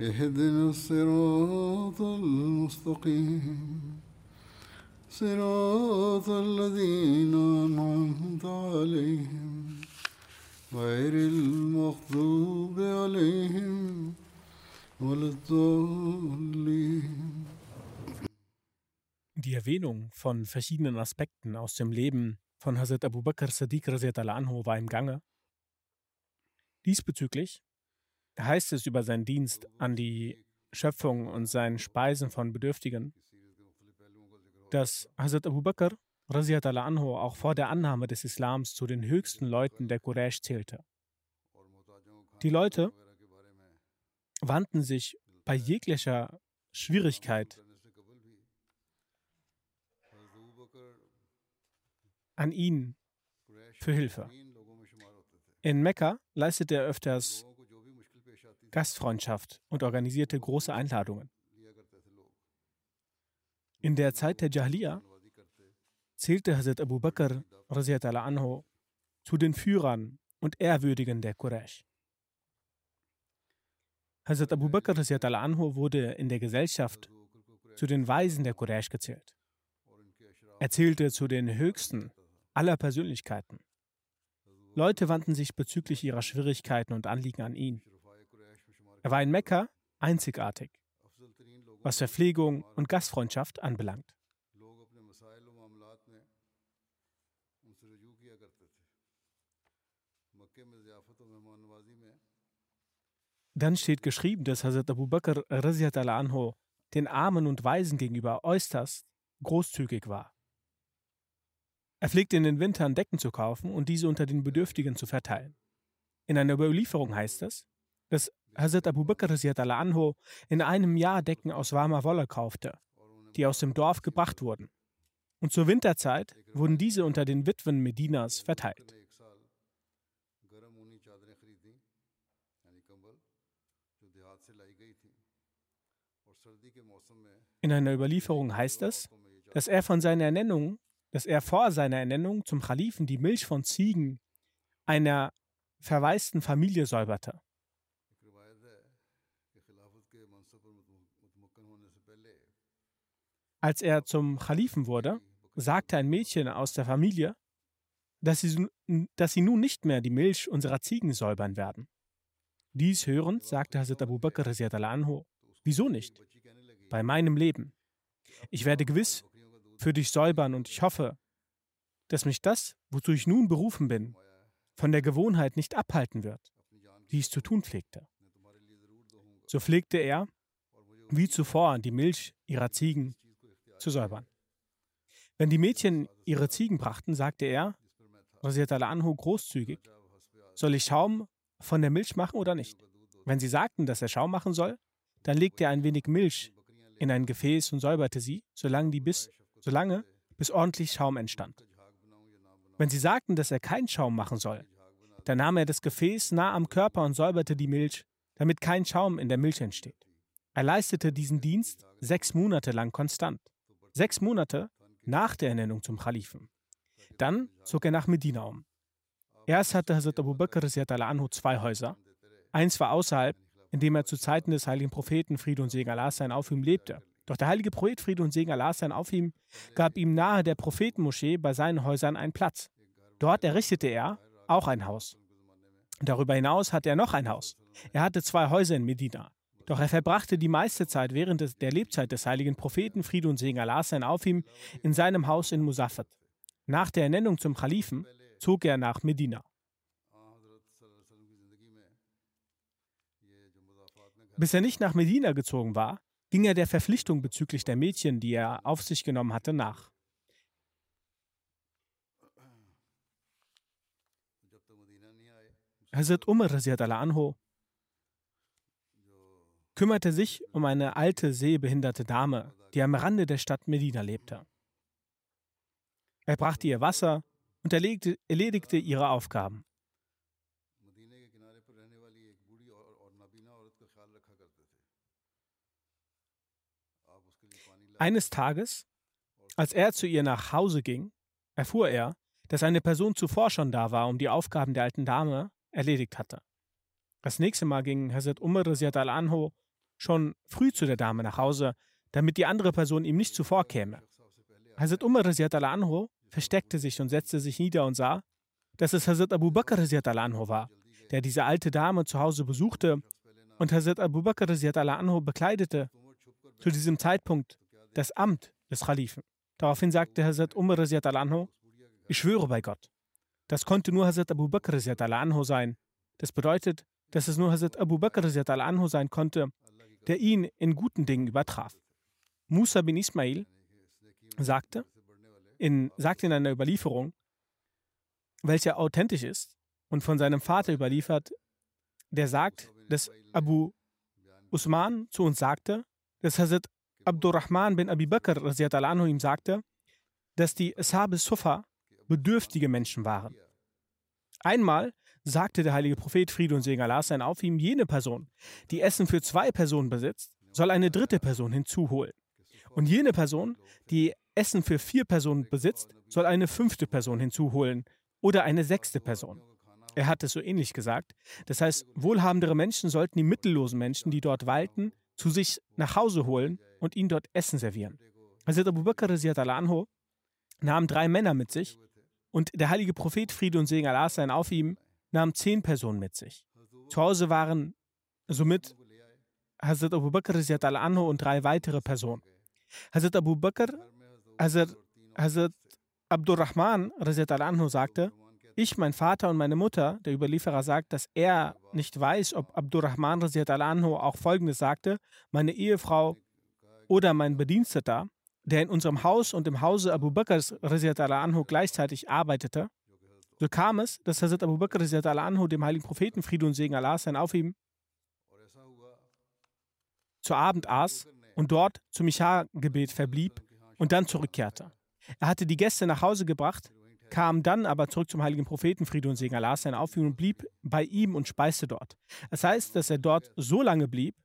اهدنا الصراط المستقيم صراط الذين أنعمت عليهم غير المغضوب عليهم ولا الضالين Die Erwähnung von verschiedenen Aspekten aus dem Leben von Hazrat Abu Bakr Sadiq Raziyat anhu war im Gange. Diesbezüglich heißt es über seinen Dienst an die Schöpfung und sein Speisen von Bedürftigen, dass Hazrat Abu Bakr anhu auch vor der Annahme des Islams zu den höchsten Leuten der Quraysh zählte. Die Leute wandten sich bei jeglicher Schwierigkeit an ihn für Hilfe. In Mekka leistete er öfters Gastfreundschaft und organisierte große Einladungen. In der Zeit der Jahiliya zählte Hazrat Abu Bakr anhu zu den Führern und Ehrwürdigen der Quraysh. Hazrat Abu Bakr anhu wurde in der Gesellschaft zu den Weisen der Quraysh gezählt. Er zählte zu den höchsten aller Persönlichkeiten. Leute wandten sich bezüglich ihrer Schwierigkeiten und Anliegen an ihn. Er war in Mekka einzigartig, was Verpflegung und Gastfreundschaft anbelangt. Dann steht geschrieben, dass Hazrat Abu Bakr anhu den Armen und Weisen gegenüber äußerst großzügig war. Er pflegte in den Wintern Decken zu kaufen und diese unter den Bedürftigen zu verteilen. In einer Überlieferung heißt es, dass Hazrat Abu Bakr anhu in einem Jahr Decken aus warmer Wolle kaufte, die aus dem Dorf gebracht wurden. Und zur Winterzeit wurden diese unter den Witwen Medinas verteilt. In einer Überlieferung heißt es, dass er von seiner Ernennung, dass er vor seiner Ernennung zum Kalifen die Milch von Ziegen einer verwaisten Familie säuberte. Als er zum Kalifen wurde, sagte ein Mädchen aus der Familie, dass sie, dass sie nun nicht mehr die Milch unserer Ziegen säubern werden. Dies hörend sagte Hazrat Abu Bakr anhu, wieso nicht? Bei meinem Leben. Ich werde gewiss für dich säubern und ich hoffe, dass mich das, wozu ich nun berufen bin, von der Gewohnheit nicht abhalten wird, wie es zu tun pflegte. So pflegte er, wie zuvor, die Milch ihrer Ziegen zu säubern. Wenn die Mädchen ihre Ziegen brachten, sagte er, Rasiat anhu großzügig, soll ich Schaum von der Milch machen oder nicht? Wenn sie sagten, dass er Schaum machen soll, dann legte er ein wenig Milch in ein Gefäß und säuberte sie, solange, die bis, solange bis ordentlich Schaum entstand. Wenn sie sagten, dass er keinen Schaum machen soll, dann nahm er das Gefäß nah am Körper und säuberte die Milch, damit kein Schaum in der Milch entsteht. Er leistete diesen Dienst sechs Monate lang konstant. Sechs Monate nach der Ernennung zum Kalifen. Dann zog er nach Medina um. Erst hatte Hazrat Abu Bakr anhu zwei Häuser. Eins war außerhalb, in dem er zu Zeiten des heiligen Propheten Friede und Segen Allah sein auf ihm lebte. Doch der heilige Prophet Friede und Segen Allah sein auf ihm gab ihm nahe der Prophetenmoschee bei seinen Häusern einen Platz. Dort errichtete er auch ein Haus. Darüber hinaus hatte er noch ein Haus. Er hatte zwei Häuser in Medina. Doch er verbrachte die meiste Zeit während der Lebzeit des heiligen Propheten, Friede und Segen Allah sein auf ihm, in seinem Haus in Musaffat. Nach der Ernennung zum Kalifen zog er nach Medina. Bis er nicht nach Medina gezogen war, ging er der Verpflichtung bezüglich der Mädchen, die er auf sich genommen hatte, nach. Hazrat Umar anho kümmerte sich um eine alte sehbehinderte Dame, die am Rande der Stadt Medina lebte. Er brachte ihr Wasser und erlegte, erledigte ihre Aufgaben. Eines Tages, als er zu ihr nach Hause ging, erfuhr er, dass eine Person zuvor schon da war, um die Aufgaben der alten Dame erledigt hatte. Das nächste Mal ging Hazrat Umar al-Anho schon früh zu der Dame nach Hause, damit die andere Person ihm nicht zuvorkäme. Hazrat Umar al-Anho versteckte sich und setzte sich nieder und sah, dass es Hazrat Abu Bakr al-Anho war, der diese alte Dame zu Hause besuchte und Hazrat Abu Bakr al-Anho bekleidete zu diesem Zeitpunkt das Amt des Khalifen. Daraufhin sagte Hazrat Umar anhu, ich schwöre bei Gott. Das konnte nur Hazrat Abu Bakr anhu sein. Das bedeutet, dass es nur Hazrat Abu Bakr anhu sein konnte, der ihn in guten Dingen übertraf. Musa bin Ismail sagte in, sagte in einer Überlieferung, welche authentisch ist und von seinem Vater überliefert, der sagt, dass Abu Usman zu uns sagte, dass Hazrat Abdurrahman bin Abi Bakr anhu ihm sagte, dass die Ashab Sufa bedürftige Menschen waren. Einmal sagte der heilige Prophet Friede und Segen Allah sein auf ihm, jene Person, die Essen für zwei Personen besitzt, soll eine dritte Person hinzuholen. Und jene Person, die Essen für vier Personen besitzt, soll eine fünfte Person hinzuholen oder eine sechste Person. Er hat es so ähnlich gesagt. Das heißt, wohlhabendere Menschen sollten die mittellosen Menschen, die dort walten, zu sich nach Hause holen und ihnen dort Essen servieren. Hazrat Abu Bakr anho nahm drei Männer mit sich und der heilige Prophet Friede und Segen Allah sein auf ihm nahm zehn Personen mit sich. Zu Hause waren somit Hazrat Abu Bakr anho und drei weitere Personen. Hazrat Abu Bakr, Hazrat, Hazrat Abdurrahman anho sagte, ich, mein Vater und meine Mutter, der Überlieferer sagt, dass er nicht weiß, ob Abdurrahman anhu auch Folgendes sagte, meine Ehefrau oder mein Bediensteter, der in unserem Haus und im Hause Abu Bakrs anhu gleichzeitig arbeitete, so kam es, dass Hazrat Abu Bakr anhu dem heiligen Propheten Friede und Segen Allah sein auf ihm zu Abend aß und dort zum Micha-Gebet verblieb und dann zurückkehrte. Er hatte die Gäste nach Hause gebracht, kam dann aber zurück zum heiligen Propheten Friede und Segen Allah sein auf ihm und blieb bei ihm und speiste dort. Das heißt, dass er dort so lange blieb,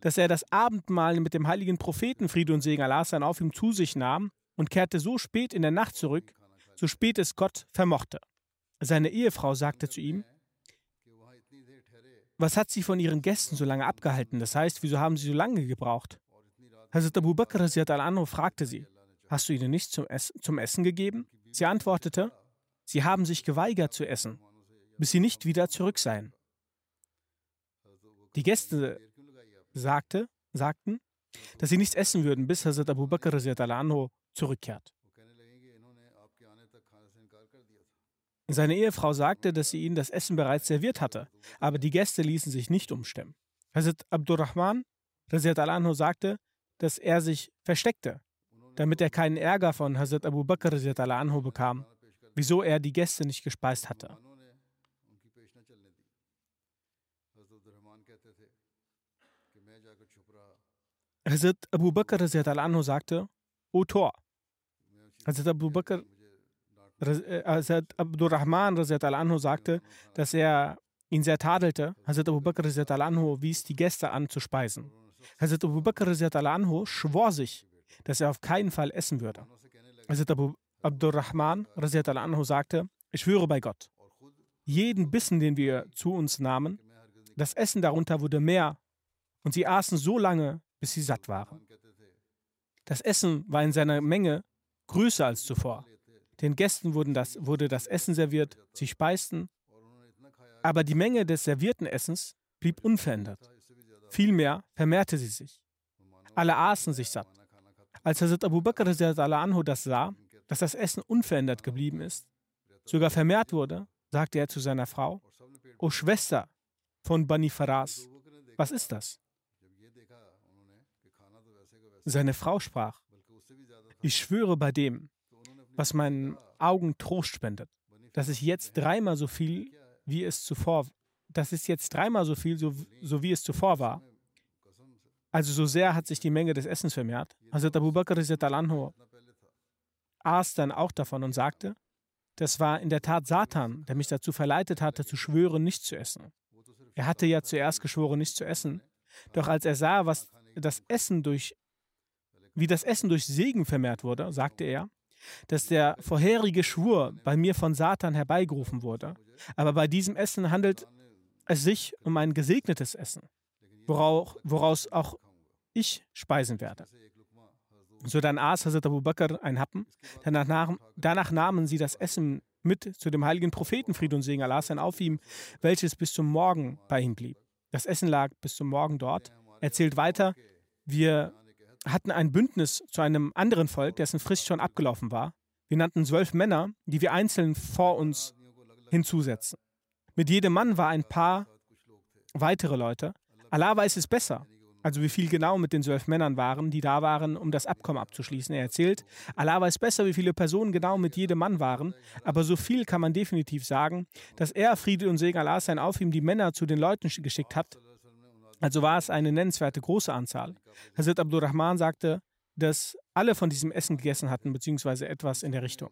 dass er das Abendmahl mit dem heiligen Propheten Friede und Segen Allah sein auf ihm zu sich nahm und kehrte so spät in der Nacht zurück, so spät es Gott vermochte. Seine Ehefrau sagte zu ihm, was hat sie von ihren Gästen so lange abgehalten? Das heißt, wieso haben sie so lange gebraucht? Hazrat Abu Bakr al-Anhu fragte sie, hast du ihnen nichts zum, Ess zum Essen gegeben? Sie antwortete, sie haben sich geweigert zu essen, bis sie nicht wieder zurück seien. Die Gäste sagte, sagten, dass sie nichts essen würden, bis Hazrat Abu Bakr anhu zurückkehrt. Seine Ehefrau sagte, dass sie ihnen das Essen bereits serviert hatte, aber die Gäste ließen sich nicht umstimmen. Hazrat Abdurrahman anhu sagte, dass er sich versteckte, damit er keinen Ärger von Hazrat Abu Bakr anhu bekam, wieso er die Gäste nicht gespeist hatte. Hazrat Abu Bakr anhu sagte, O Tor. Hazrat Abu Bakr Hazrat Abdurrahman anhu sagte, dass er ihn sehr tadelte. Hazrat Abu Bakr anhu wies die Gäste an zu speisen. Hazrat Abu Bakr anhu schwor sich, dass er auf keinen Fall essen würde. Hazrat Abu Abdurrahman anhu sagte, ich schwöre bei Gott, jeden Bissen, den wir zu uns nahmen, das Essen darunter wurde mehr und sie aßen so lange, bis sie satt waren. Das Essen war in seiner Menge größer als zuvor. Den Gästen das, wurde das Essen serviert, sie speisten, aber die Menge des servierten Essens blieb unverändert. Vielmehr vermehrte sie sich. Alle aßen sich satt. Als Hazrat Abu Bakr anhu das sah, dass das Essen unverändert geblieben ist, sogar vermehrt wurde, sagte er zu seiner Frau, O Schwester von Bani Faras, was ist das? Seine Frau sprach, ich schwöre bei dem, was meinen Augen Trost spendet, dass ich jetzt dreimal so viel, wie es zuvor, das ist jetzt dreimal so viel, so, so wie es zuvor war. Also so sehr hat sich die Menge des Essens vermehrt. Hazrat Abu Bakr anhu aß dann auch davon und sagte, das war in der Tat Satan, der mich dazu verleitet hatte, zu schwören, nicht zu essen. Er hatte ja zuerst geschworen, nicht zu essen, doch als er sah, was das Essen durch, wie das Essen durch Segen vermehrt wurde, sagte er, dass der vorherige Schwur bei mir von Satan herbeigerufen wurde. Aber bei diesem Essen handelt es sich um ein gesegnetes Essen, woraus, auch ich speisen werde. So dann aß Hazrat Abu Bakr ein Happen. Danach, danach nahmen sie das Essen mit zu dem heiligen Propheten Fried und Segen Allah sein auf ihm, welches bis zum Morgen bei ihm blieb. Das Essen lag bis zum Morgen dort. Er erzählt weiter, wir hatten ein Bündnis zu einem anderen Volk, dessen Frist schon abgelaufen war. Wir nannten zwölf Männer, die wir einzeln vor uns hinzusetzen. Mit jedem Mann war ein paar weitere Leute. Allah weiß es besser, also wie viel genau mit den zwölf Männern waren, die da waren, um das Abkommen abzuschließen. Er erzählt, Allah weiß besser, wie viele Personen genau mit jedem Mann waren, aber so viel kann man definitiv sagen, dass er, Friede und Segen Allah sein auf ihm, die Männer zu den Leuten geschickt hat. Also war es eine nennenswerte große Anzahl. Hazrat Abdurrahman sagte, dass alle von diesem Essen gegessen hatten, beziehungsweise etwas in der Richtung.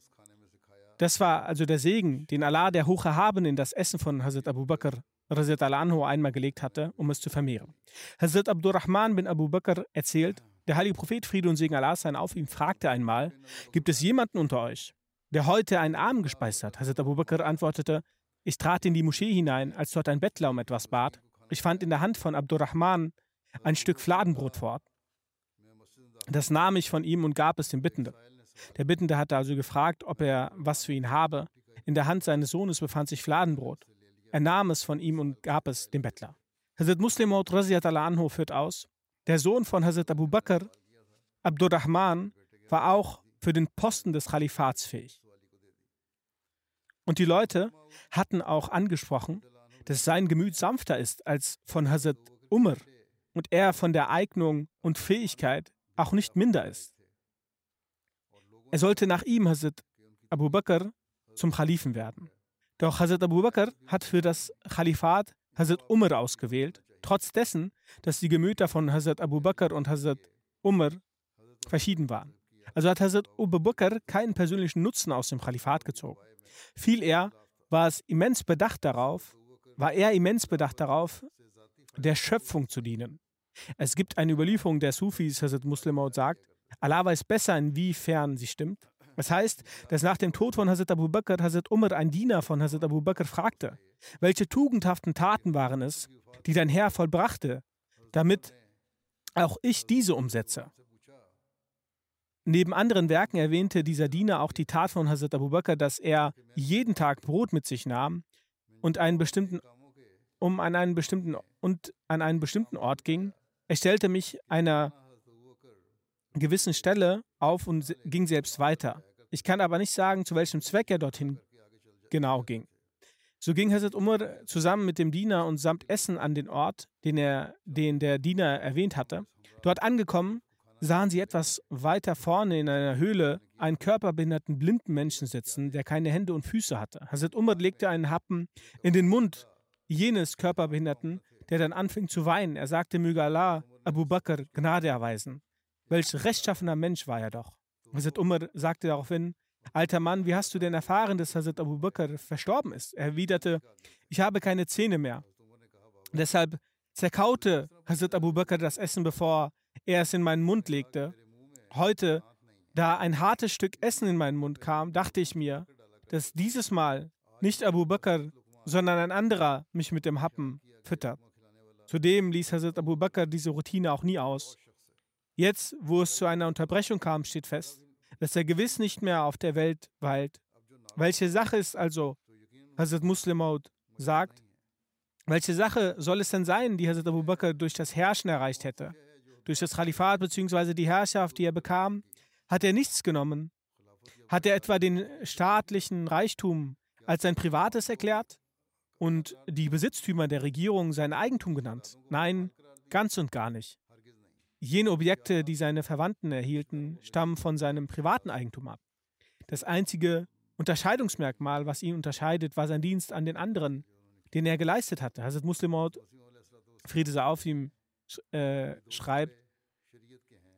Das war also der Segen, den Allah, der Hocherhabene, in das Essen von Hazrat Abu Bakr Razit al-Anhu einmal gelegt hatte, um es zu vermehren. Hazrat Abdurrahman bin Abu Bakr erzählt, der heilige Prophet Friede und Segen Allah sein auf ihm fragte einmal, gibt es jemanden unter euch, der heute einen Arm gespeist hat? Hazrat Abu Bakr antwortete, ich trat in die Moschee hinein, als dort ein Bettler um etwas bat. Ich fand in der Hand von Abdurrahman ein Stück Fladenbrot fort. Das nahm ich von ihm und gab es dem Bittenden. Der Bittende hatte also gefragt, ob er was für ihn habe. In der Hand seines Sohnes befand sich Fladenbrot. Er nahm es von ihm und gab es dem Bettler. Hazrat Muslim Maud anhu führt aus, der Sohn von Hazrat Abu Bakr, Abdurrahman, war auch für den Posten des Khalifats fähig. Und die Leute hatten auch angesprochen, dass sein Gemüt sanfter ist als von Hazrat Umar und er von der Eignung und Fähigkeit auch nicht minder ist. Er sollte nach ihm, Hazrat Abu Bakr, zum Khalifen werden. Doch Hazrat Abu Bakr hat für das Khalifat Hazrat Umar ausgewählt, trotz dessen, dass die Gemüter von Hazrat Abu Bakr und Hazrat Umar verschieden waren. Also hat Hazrat Abu Bakr keinen persönlichen Nutzen aus dem Khalifat gezogen. Viel eher war es immens bedacht darauf, war er immens bedacht darauf, der Schöpfung zu dienen. Es gibt eine Überlieferung der Sufis, Hazrat Muslim sagt, Allah weiß besser, inwiefern sie stimmt. Das heißt, dass nach dem Tod von Hazrat Abu Bakr Hazrat Umar, ein Diener von Hazrat Abu Bakr, fragte, welche tugendhaften Taten waren es, die dein Herr vollbrachte, damit auch ich diese umsetze. Neben anderen Werken erwähnte dieser Diener auch die Tat von Hazrat Abu Bakr, dass er jeden Tag Brot mit sich nahm und einen bestimmten, um an einen bestimmten und an einen bestimmten Ort ging. Er stellte mich einer gewissen Stelle auf und ging selbst weiter. Ich kann aber nicht sagen, zu welchem Zweck er dorthin genau ging. So ging Hazrat Umar zusammen mit dem Diener und samt Essen an den Ort, den, er, den der Diener erwähnt hatte. Dort angekommen, sahen sie etwas weiter vorne in einer Höhle einen körperbehinderten blinden Menschen sitzen, der keine Hände und Füße hatte. Hazrat Umar legte einen Happen in den Mund jenes Körperbehinderten, der dann anfing zu weinen. Er sagte, möge Allah Abu Bakr Gnade erweisen. Welch rechtschaffener Mensch war er doch. Hazrat Umar sagte daraufhin, Alter Mann, wie hast du denn erfahren, dass Hazrat Abu Bakr verstorben ist? Er erwiderte, ich habe keine Zähne mehr. Deshalb zerkaute Hazrat Abu Bakr das Essen, bevor er es in meinen Mund legte. Heute, da ein hartes Stück Essen in meinen Mund kam, dachte ich mir, dass dieses Mal nicht Abu Bakr, sondern ein anderer mich mit dem Happen füttert. Zudem ließ Hazrat Abu Bakr diese Routine auch nie aus. Jetzt, wo es zu einer Unterbrechung kam, steht fest, dass er gewiss nicht mehr auf der Welt weilt. Welche Sache ist also, Hazrat Muslimaud sagt, Welche Sache soll es denn sein, die Hazrat Abu Bakr durch das Herrschen erreicht hätte? Durch das Khalifat bzw. die Herrschaft, die er bekam, hat er nichts genommen. Hat er etwa den staatlichen Reichtum als sein privates erklärt und die Besitztümer der Regierung sein Eigentum genannt? Nein, ganz und gar nicht. Jene Objekte, die seine Verwandten erhielten, stammen von seinem privaten Eigentum ab. Das einzige Unterscheidungsmerkmal, was ihn unterscheidet, war sein Dienst an den anderen, den er geleistet hatte. Hazrat Muslimot, Friede sei auf ihm, äh, schreibt,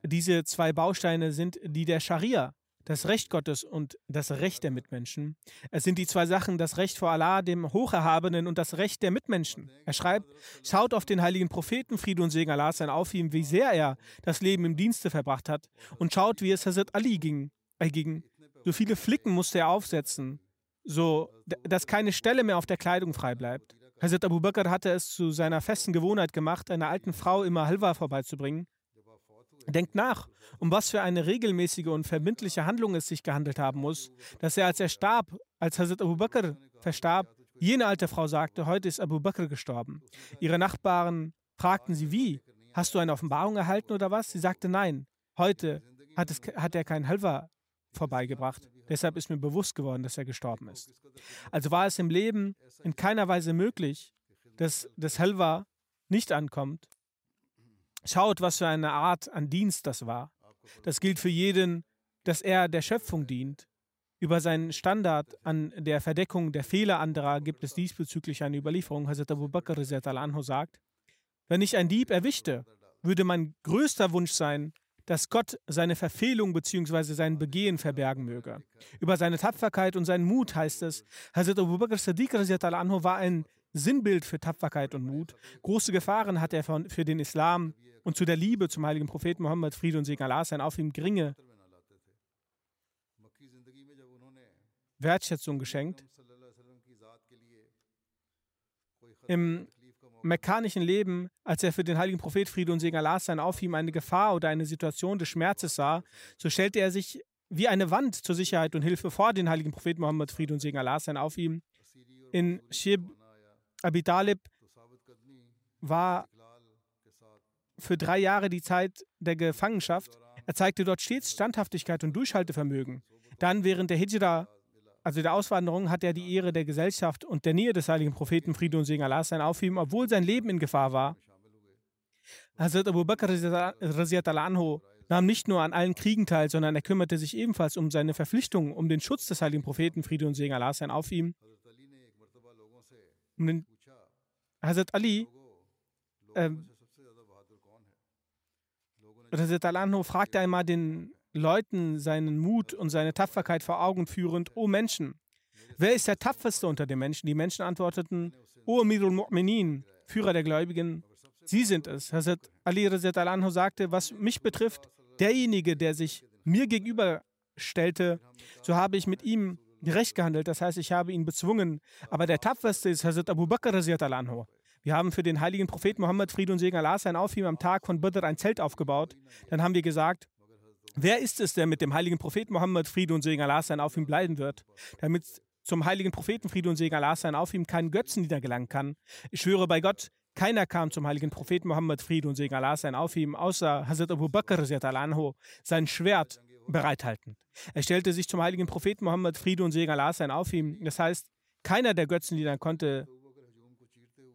diese zwei Bausteine sind die der Scharia, das Recht Gottes und das Recht der Mitmenschen. Es sind die zwei Sachen, das Recht vor Allah, dem Hocherhabenen, und das Recht der Mitmenschen. Er schreibt, schaut auf den heiligen Propheten, Friede und Segen Allah sein auf ihm, wie sehr er das Leben im Dienste verbracht hat, und schaut, wie es Hazrat Ali ging, äh, ging. So viele Flicken musste er aufsetzen, so dass keine Stelle mehr auf der Kleidung frei bleibt. Hazrat Abu Bakr hatte es zu seiner festen Gewohnheit gemacht, einer alten Frau immer Halwa vorbeizubringen. Denkt nach, um was für eine regelmäßige und verbindliche Handlung es sich gehandelt haben muss, dass er, als er starb, als Hazrat Abu Bakr verstarb, jene alte Frau sagte, heute ist Abu Bakr gestorben. Ihre Nachbarn fragten sie, wie? Hast du eine Offenbarung erhalten oder was? Sie sagte, nein. Heute hat, es, hat er kein Halwa vorbeigebracht. Deshalb ist mir bewusst geworden, dass er gestorben ist. Also war es im Leben in keiner Weise möglich, dass das Halwa nicht ankommt. Schaut, was für eine Art an Dienst das war. Das gilt für jeden, dass er der Schöpfung dient. Über seinen Standard an der Verdeckung der Fehler anderer gibt es diesbezüglich eine Überlieferung. Hazrat Abu Bakr sagt, wenn ich einen Dieb erwischte, würde mein größter Wunsch sein, dass Gott seine Verfehlung bzw. sein Begehen verbergen möge. Über seine Tapferkeit und seinen Mut heißt es, Hazrat Abu Bakr Sadiq anhu war ein Sinnbild für Tapferkeit und Mut. Große Gefahren hat er für den Islam und zu der Liebe zum heiligen Propheten Mohammed, Friede und Segen Allah sein, auf ihm geringe Wertschätzung geschenkt. Im mekkanischen Leben, als er für den heiligen Prophet Friede und Segen Allah sein auf ihm eine Gefahr oder eine Situation des Schmerzes sah, so stellte er sich wie eine Wand zur Sicherheit und Hilfe vor den heiligen Propheten Mohammed Friede und Segen Allah sein auf ihm. In Shib Abi Talib war für drei Jahre die Zeit der Gefangenschaft. Er zeigte dort stets Standhaftigkeit und Durchhaltevermögen. Dann während der Hijra also der Auswanderung, hat er die Ehre der Gesellschaft und der Nähe des heiligen Propheten Friede und Segen Allah sein auf ihm, obwohl sein Leben in Gefahr war. Hazrat Abu Bakr anhu nahm nicht nur an allen Kriegen teil, sondern er kümmerte sich ebenfalls um seine Verpflichtungen, um den Schutz des heiligen Propheten Friede und Segen Allah sein auf ihm. Hazrat Ali Hazrat Al-Anhu fragte einmal den Leuten seinen Mut und seine Tapferkeit vor Augen führend, O Menschen, wer ist der tapferste unter den Menschen? Die Menschen antworteten, O Amirul Mu'minin, Führer der Gläubigen, Sie sind es. Hazrat Ali al sagte, was mich betrifft, derjenige, der sich mir gegenüber stellte, so habe ich mit ihm gerecht gehandelt, das heißt, ich habe ihn bezwungen. Aber der tapferste ist Hazrat Abu Bakr al Wir haben für den heiligen Propheten Muhammad Fried und Segen Allah sein auf ihm am Tag von Badr ein Zelt aufgebaut. Dann haben wir gesagt, Wer ist es, der mit dem heiligen Propheten Mohammed Friede und Segen Allah sein auf ihm bleiben wird, damit zum heiligen Propheten Friede und Segen Allah sein auf ihm kein Götzen niedergelangen kann? Ich schwöre bei Gott, keiner kam zum heiligen Propheten Mohammed Friede und Segen Allah sein auf ihm, außer Hazrat Abu Bakr sein Schwert bereithaltend. Er stellte sich zum heiligen Propheten Mohammed Friede und Segen Allah sein auf ihm. Das heißt, keiner der Götzenlieder konnte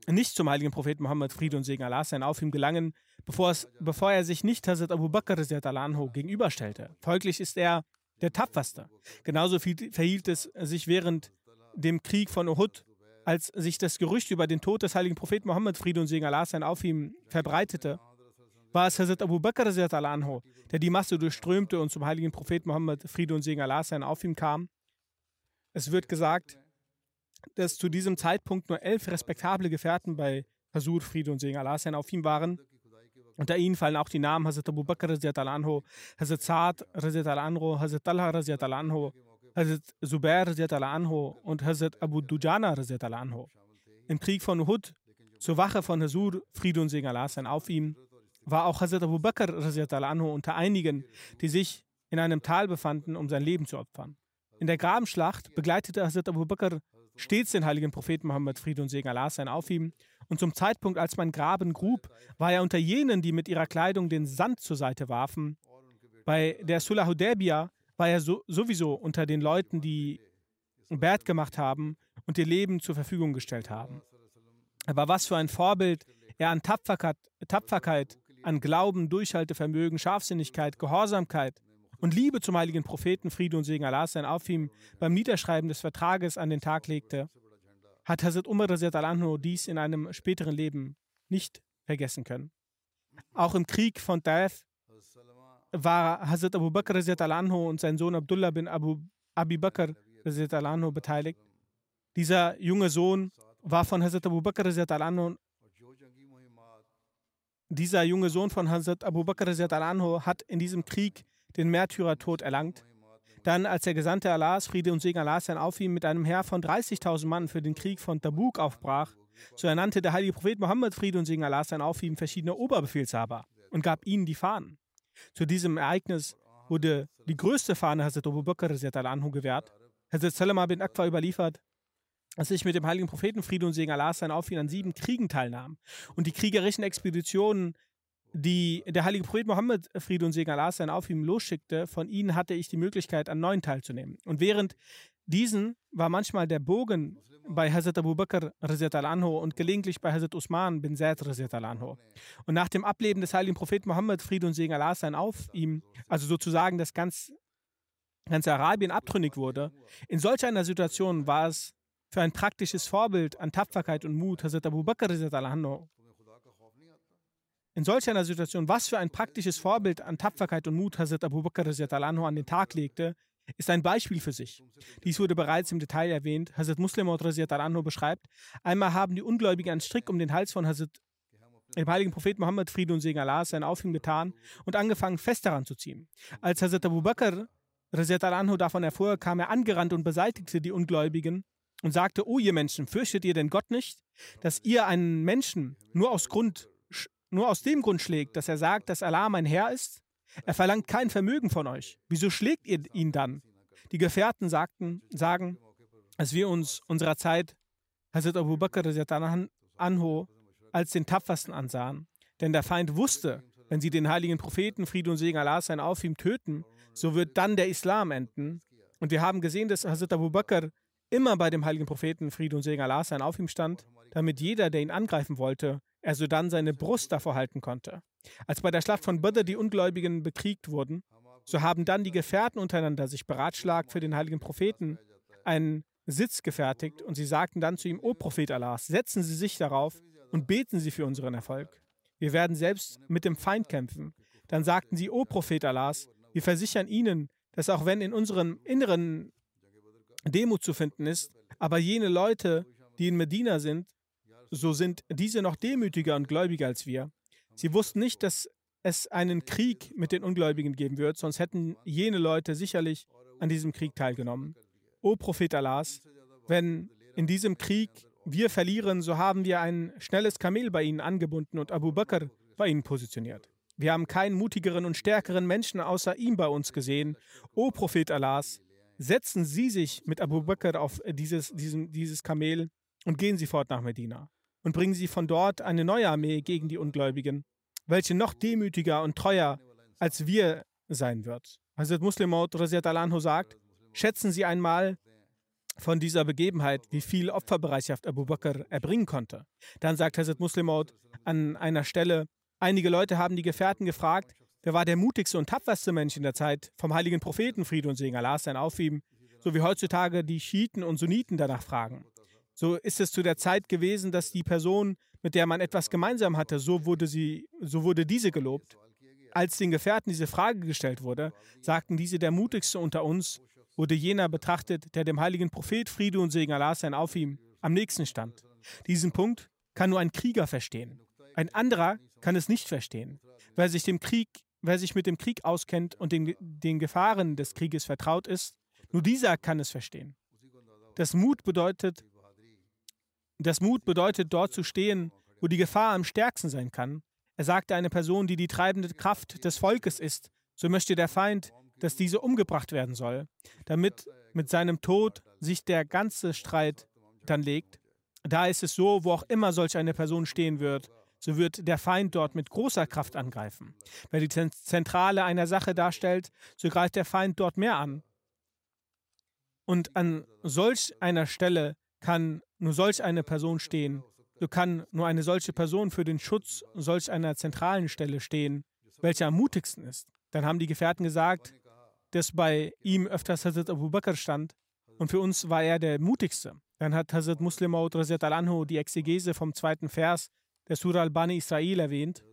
nicht zum heiligen Propheten Mohammed Friede und Segen Allah sein auf ihm gelangen, bevor, es, bevor er sich nicht Hazrat Abu Bakr anhu gegenüberstellte. Folglich ist er der Tapferste. Genauso verhielt es sich während dem Krieg von Uhud, als sich das Gerücht über den Tod des heiligen Propheten Mohammed Friede und Segen Allah sein auf ihm verbreitete, war es Hazrat Abu Bakr anhu, der die Masse durchströmte und zum heiligen Propheten Mohammed Friede und Segen Allah sein auf ihm kam. Es wird gesagt, dass zu diesem Zeitpunkt nur elf respektable Gefährten bei Hasur, Friede und Segen Allah sein auf ihm waren. Unter ihnen fallen auch die Namen Hazrat Abu Bakr, anhu, Hazrat Saad, anhu, Hazrat Talha, anhu, Hazrat Zubair, anhu und Hazrat Abu Dujana, anhu. Im Krieg von Uhud, zur Wache von Hasur, Friede und Segen Allah sein auf ihm, war auch Hazrat Abu Bakr, anhu, unter einigen, die sich in einem Tal befanden, um sein Leben zu opfern. In der Grabenschlacht begleitete Hazrat Abu Bakr stets den heiligen Propheten Mohammed, Friede und Segen Allah sein auf ihm Und zum Zeitpunkt, als man Graben grub, war er unter jenen, die mit ihrer Kleidung den Sand zur Seite warfen. Bei der Sulh Hudaybiyah war er so, sowieso unter den Leuten, die Bert gemacht haben und ihr Leben zur Verfügung gestellt haben. Aber was für ein Vorbild er an Tapferkeit, Tapferkeit an Glauben, Durchhaltevermögen, Scharfsinnigkeit, Gehorsamkeit und Liebe zum heiligen Propheten, Friede und Segen Allah sein auf ihm beim Niederschreiben des Vertrages an den Tag legte, hat Hazrat Umar anhu dies in einem späteren Leben nicht vergessen können. Auch im Krieg von Taif war Hazrat Abu Bakr anhu und sein Sohn Abdullah bin Abu Abi Bakr anhu beteiligt. Dieser junge Sohn war von Hazrat Abu Bakr anhu dieser junge Sohn von Hazrat Abu Bakr anhu hat in diesem Krieg den Märtyrertod erlangt. Dann, als der Gesandte Allahs, Friede und Segen Allah sein auf ihm, mit einem Heer von 30.000 Mann für den Krieg von Tabuk aufbrach, so ernannte der heilige Prophet Mohammed, Friede und Segen Allah sein auf ihm, verschiedene Oberbefehlshaber und gab ihnen die Fahnen. Zu diesem Ereignis wurde die größte Fahne Hazrat Abu Bakr anhu gewährt. Hazrat Salama bin Akwa überliefert, dass ich mit dem heiligen Propheten Friede und Segen Allah sein auf ihn an sieben Kriegen teilnahm. Und die kriegerischen Expeditionen, die der heilige Prophet Mohammed Friede und Segen Allah sein auf ihm losschickte, von ihnen hatte ich die Möglichkeit, an neun teilzunehmen. Und während diesen war manchmal der Bogen bei Hazrat Abu Bakr anhu und gelegentlich bei Hazrat Usman bin Zaid anhu. Und nach dem Ableben des heiligen Propheten Mohammed Friede und Segen Allah sein auf ihm, also sozusagen das ganz, ganze Arabien abtrünnig wurde, in solch einer Situation war es für ein praktisches Vorbild an Tapferkeit und Mut Hazrat Abu Bakr in solch einer Situation, was für ein praktisches Vorbild an Tapferkeit und Mut Hazrat Abu Bakr an den Tag legte, ist ein Beispiel für sich. Dies wurde bereits im Detail erwähnt. Hazrat Muslim anhu beschreibt, einmal haben die Ungläubigen einen Strick um den Hals von Hazrat dem heiligen Prophet Mohammed, Friede und Segen Allah, sein auf getan und angefangen, fest daran zu ziehen. Als Hazrat Abu Bakr anhu davon erfuhr, kam er angerannt und beseitigte die Ungläubigen und sagte, O ihr Menschen, fürchtet ihr denn Gott nicht, dass ihr einen Menschen nur aus, Grund, nur aus dem Grund schlägt, dass er sagt, dass Allah mein Herr ist? Er verlangt kein Vermögen von euch. Wieso schlägt ihr ihn dann? Die Gefährten sagten, sagen, als wir uns unserer Zeit Hazrat Abu Bakr anho als den tapfersten ansahen. Denn der Feind wusste, wenn sie den heiligen Propheten, Friede und Segen Allah sein auf ihm töten, so wird dann der Islam enden. Und wir haben gesehen, dass Hazrat Abu Bakr immer bei dem heiligen Propheten Friede und Segen Allah sein auf ihm stand, damit jeder, der ihn angreifen wollte, er sodann seine Brust davor halten konnte. Als bei der Schlacht von Badr die Ungläubigen bekriegt wurden, so haben dann die Gefährten untereinander sich beratschlagt für den heiligen Propheten einen Sitz gefertigt und sie sagten dann zu ihm, O Prophet Allahs, setzen Sie sich darauf und beten Sie für unseren Erfolg. Wir werden selbst mit dem Feind kämpfen. Dann sagten sie, O Prophet Allahs, wir versichern Ihnen, dass auch wenn in unserem Inneren Demut zu finden ist, aber jene Leute, die in Medina sind, so sind diese noch demütiger und gläubiger als wir. Sie wussten nicht, dass es einen Krieg mit den Ungläubigen geben wird, sonst hätten jene Leute sicherlich an diesem Krieg teilgenommen. O Prophet Allahs, wenn in diesem Krieg wir verlieren, so haben wir ein schnelles Kamel bei ihnen angebunden und Abu Bakr bei ihnen positioniert. Wir haben keinen mutigeren und stärkeren Menschen außer ihm bei uns gesehen. O Prophet Allahs, setzen Sie sich mit Abu Bakr auf dieses, diesen, dieses Kamel und gehen Sie fort nach Medina und bringen Sie von dort eine neue Armee gegen die Ungläubigen, welche noch demütiger und treuer als wir sein wird. Hazrat Muslim Maud Anhu sagt, schätzen Sie einmal von dieser Begebenheit, wie viel Opferbereitschaft Abu Bakr erbringen konnte. Dann sagt Hazrat Muslim an einer Stelle, einige Leute haben die Gefährten gefragt, Wer war der mutigste und tapferste Mensch in der Zeit vom heiligen Propheten Friede und Segen Allah sein auf ihm, so wie heutzutage die Schiiten und Sunniten danach fragen. So ist es zu der Zeit gewesen, dass die Person, mit der man etwas gemeinsam hatte, so wurde, sie, so wurde diese gelobt. Als den Gefährten diese Frage gestellt wurde, sagten diese, der mutigste unter uns wurde jener betrachtet, der dem heiligen Prophet Friede und Segen Allah sein auf ihm am nächsten stand. Diesen Punkt kann nur ein Krieger verstehen. Ein anderer kann es nicht verstehen. Wer sich dem Krieg wer sich mit dem Krieg auskennt und den, den Gefahren des Krieges vertraut ist, nur dieser kann es verstehen. Das Mut bedeutet, das Mut bedeutet, dort zu stehen, wo die Gefahr am stärksten sein kann. Er sagte eine Person, die die treibende Kraft des Volkes ist, so möchte der Feind, dass diese umgebracht werden soll, damit mit seinem Tod sich der ganze Streit dann legt. da ist es so, wo auch immer solch eine Person stehen wird, so wird der Feind dort mit großer Kraft angreifen. Wer die Zentrale einer Sache darstellt, so greift der Feind dort mehr an. Und an solch einer Stelle kann nur solch eine Person stehen, so kann nur eine solche Person für den Schutz solch einer zentralen Stelle stehen, welche am mutigsten ist. Dann haben die Gefährten gesagt, dass bei ihm öfters Hazrat Abu Bakr stand und für uns war er der mutigste. Dann hat Hazrat Muslim Maud al-Anhu die Exegese vom zweiten Vers der Surah al-Bani Israel erwähnt.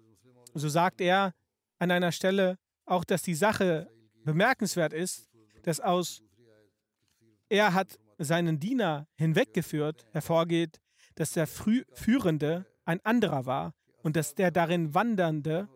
So sagt er an einer Stelle auch, dass die Sache bemerkenswert ist, dass aus er hat seinen Diener hinweggeführt, hervorgeht, dass der Führende ein anderer war und dass der darin Wandernde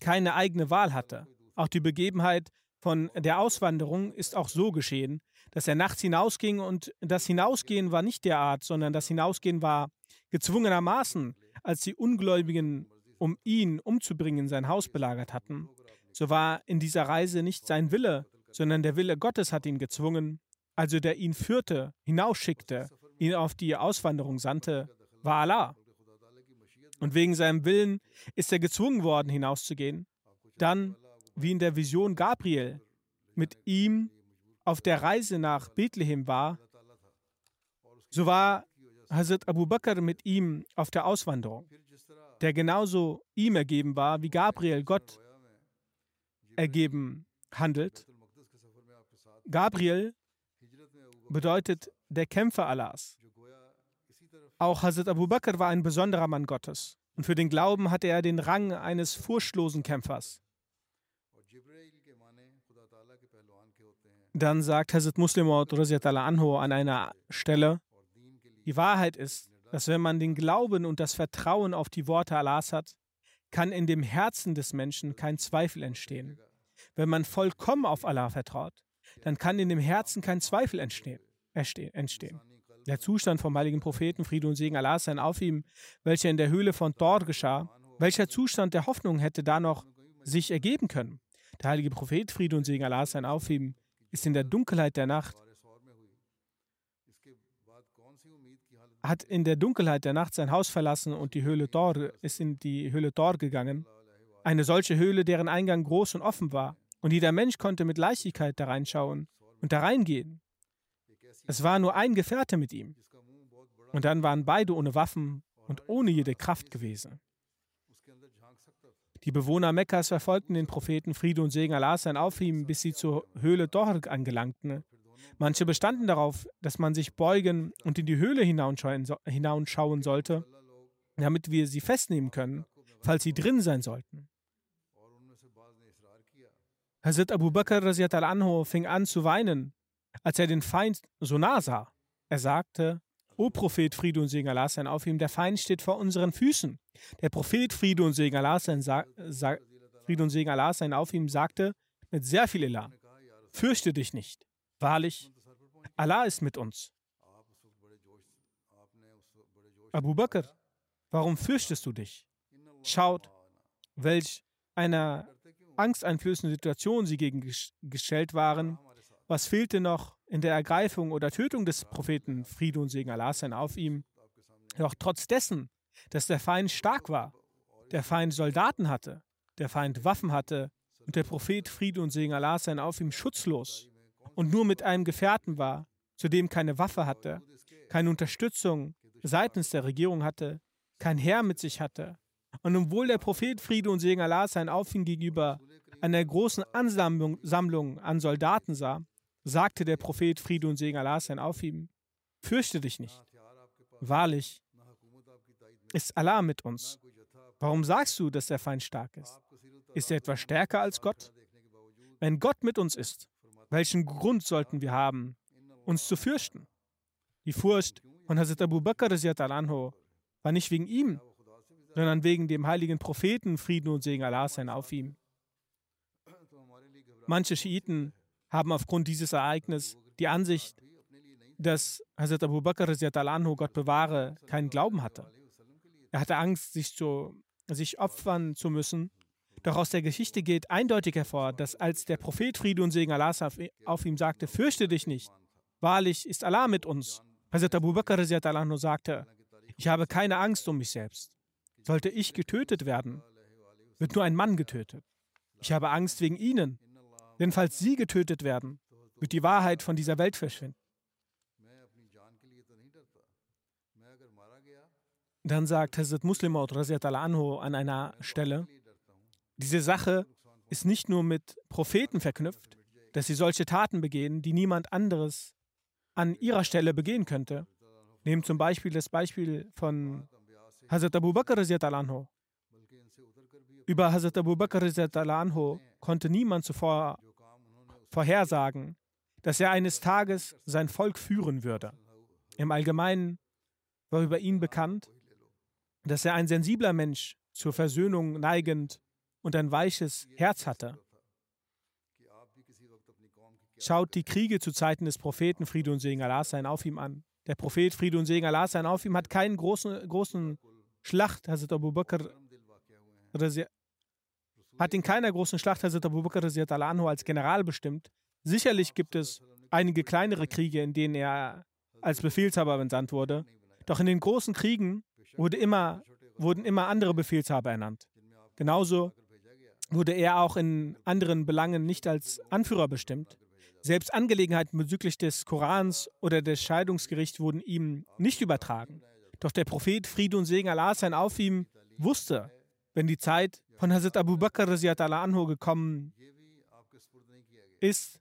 keine eigene Wahl hatte. Auch die Begebenheit von der Auswanderung ist auch so geschehen, dass er nachts hinausging und das Hinausgehen war nicht der Art, sondern das Hinausgehen war gezwungenermaßen, als die Ungläubigen, um ihn umzubringen, sein Haus belagert hatten. So war in dieser Reise nicht sein Wille, sondern der Wille Gottes hat ihn gezwungen, also der ihn führte, hinausschickte, ihn auf die Auswanderung sandte, war Allah. Und wegen seinem Willen ist er gezwungen worden, hinauszugehen. Dann, wie in der Vision Gabriel, mit ihm auf der Reise nach Bethlehem war, so war Hazrat Abu Bakr mit ihm auf der Auswanderung, der genauso ihm ergeben war, wie Gabriel Gott ergeben handelt. Gabriel bedeutet der Kämpfer Allahs. Auch Hazrat Abu Bakr war ein besonderer Mann Gottes und für den Glauben hatte er den Rang eines furchtlosen Kämpfers. Dann sagt Hazrat Muslim anhu an einer Stelle, die Wahrheit ist, dass wenn man den Glauben und das Vertrauen auf die Worte Allahs hat, kann in dem Herzen des Menschen kein Zweifel entstehen. Wenn man vollkommen auf Allah vertraut, dann kann in dem Herzen kein Zweifel entstehen. entstehen. Der Zustand vom heiligen Propheten, Friede und Segen Allah sein auf ihm, welcher in der Höhle von Dor geschah, welcher Zustand der Hoffnung hätte da noch sich ergeben können? Der heilige Prophet, Friede und Segen Allah sein auf ihm, ist in der Dunkelheit der Nacht, hat in der Dunkelheit der Nacht sein Haus verlassen und die Höhle Dor ist in die Höhle Dor gegangen. Eine solche Höhle, deren Eingang groß und offen war. Und jeder Mensch konnte mit Leichtigkeit da reinschauen und da reingehen. Es war nur ein Gefährte mit ihm. Und dann waren beide ohne Waffen und ohne jede Kraft gewesen. Die Bewohner Mekkas verfolgten den Propheten Friede und Segen Allah sein auf ihm, bis sie zur Höhle Dorg angelangten. Manche bestanden darauf, dass man sich beugen und in die Höhle hinausschauen sollte, damit wir sie festnehmen können, falls sie drin sein sollten. Hazrat Abu Bakr anhu fing an zu weinen, als er den Feind so nah sah. Er sagte, O Prophet, Friede und Segen Allah sein auf ihm, der Feind steht vor unseren Füßen. Der Prophet, Friede und Segen Allah sein, Friede und Segen Allah sein auf ihm, sagte mit sehr viel Elan, fürchte dich nicht. Wahrlich, Allah ist mit uns. Abu Bakr, warum fürchtest du dich? Schaut, welch einer angsteinflößenden Situation sie gegengestellt waren. Was fehlte noch in der Ergreifung oder Tötung des Propheten, Friede und Segen Allah sein auf ihm? Doch trotz dessen, dass der Feind stark war, der Feind Soldaten hatte, der Feind Waffen hatte und der Prophet, Friede und Segen Allah sein auf ihm schutzlos und nur mit einem Gefährten war, zu dem keine Waffe hatte, keine Unterstützung seitens der Regierung hatte, kein Herr mit sich hatte, und obwohl der Prophet Friede und Segen Allah sein auf ihn gegenüber einer großen Ansammlung an Soldaten sah, sagte der Prophet Friede und Segen Allah sein auf ihm, fürchte dich nicht. Wahrlich ist Allah mit uns. Warum sagst du, dass der Feind stark ist? Ist er etwa stärker als Gott? Wenn Gott mit uns ist, welchen Grund sollten wir haben, uns zu fürchten? Die Furcht von Hazrat Abu Bakr war nicht wegen ihm, sondern wegen dem heiligen Propheten Frieden und Segen Allah sein auf ihm. Manche Schiiten haben aufgrund dieses Ereignisses die Ansicht, dass Hazrat Abu Bakr anhu, Gott bewahre, keinen Glauben hatte. Er hatte Angst, sich, zu, sich opfern zu müssen. Doch aus der Geschichte geht eindeutig hervor, dass als der Prophet Friede und Segen Allah auf ihm sagte, fürchte dich nicht, wahrlich ist Allah mit uns, Hazrat Abu Bakr anhu sagte, ich habe keine Angst um mich selbst. Sollte ich getötet werden, wird nur ein Mann getötet. Ich habe Angst wegen ihnen, denn falls sie getötet werden, wird die Wahrheit von dieser Welt verschwinden. Dann sagt Hazrat Muslim anhu an einer Stelle, diese Sache ist nicht nur mit Propheten verknüpft, dass sie solche Taten begehen, die niemand anderes an ihrer Stelle begehen könnte. Nehmen zum Beispiel das Beispiel von Hazrat Abu Bakr anhu. Über Hazrat Abu Bakr anhu konnte niemand zuvor vorhersagen, dass er eines Tages sein Volk führen würde. Im Allgemeinen war über ihn bekannt, dass er ein sensibler Mensch zur Versöhnung neigend und ein weiches Herz hatte. Schaut die Kriege zu Zeiten des Propheten Friede und Segen Allah sein auf ihm an. Der Prophet Friede und Segen Allah sein auf ihm hat keinen großen, großen Schlacht, Hazrat Abu Bakr hat in keiner großen Schlacht Hazrat Abu Bakr als General bestimmt, Sicherlich gibt es einige kleinere Kriege, in denen er als Befehlshaber entsandt wurde. Doch in den großen Kriegen wurde immer, wurden immer andere Befehlshaber ernannt. Genauso wurde er auch in anderen Belangen nicht als Anführer bestimmt. Selbst Angelegenheiten bezüglich des Korans oder des Scheidungsgerichts wurden ihm nicht übertragen. Doch der Prophet, Friede und Segen Allah sein auf ihm, wusste, wenn die Zeit von Hazrat Abu Bakr anhu gekommen ist,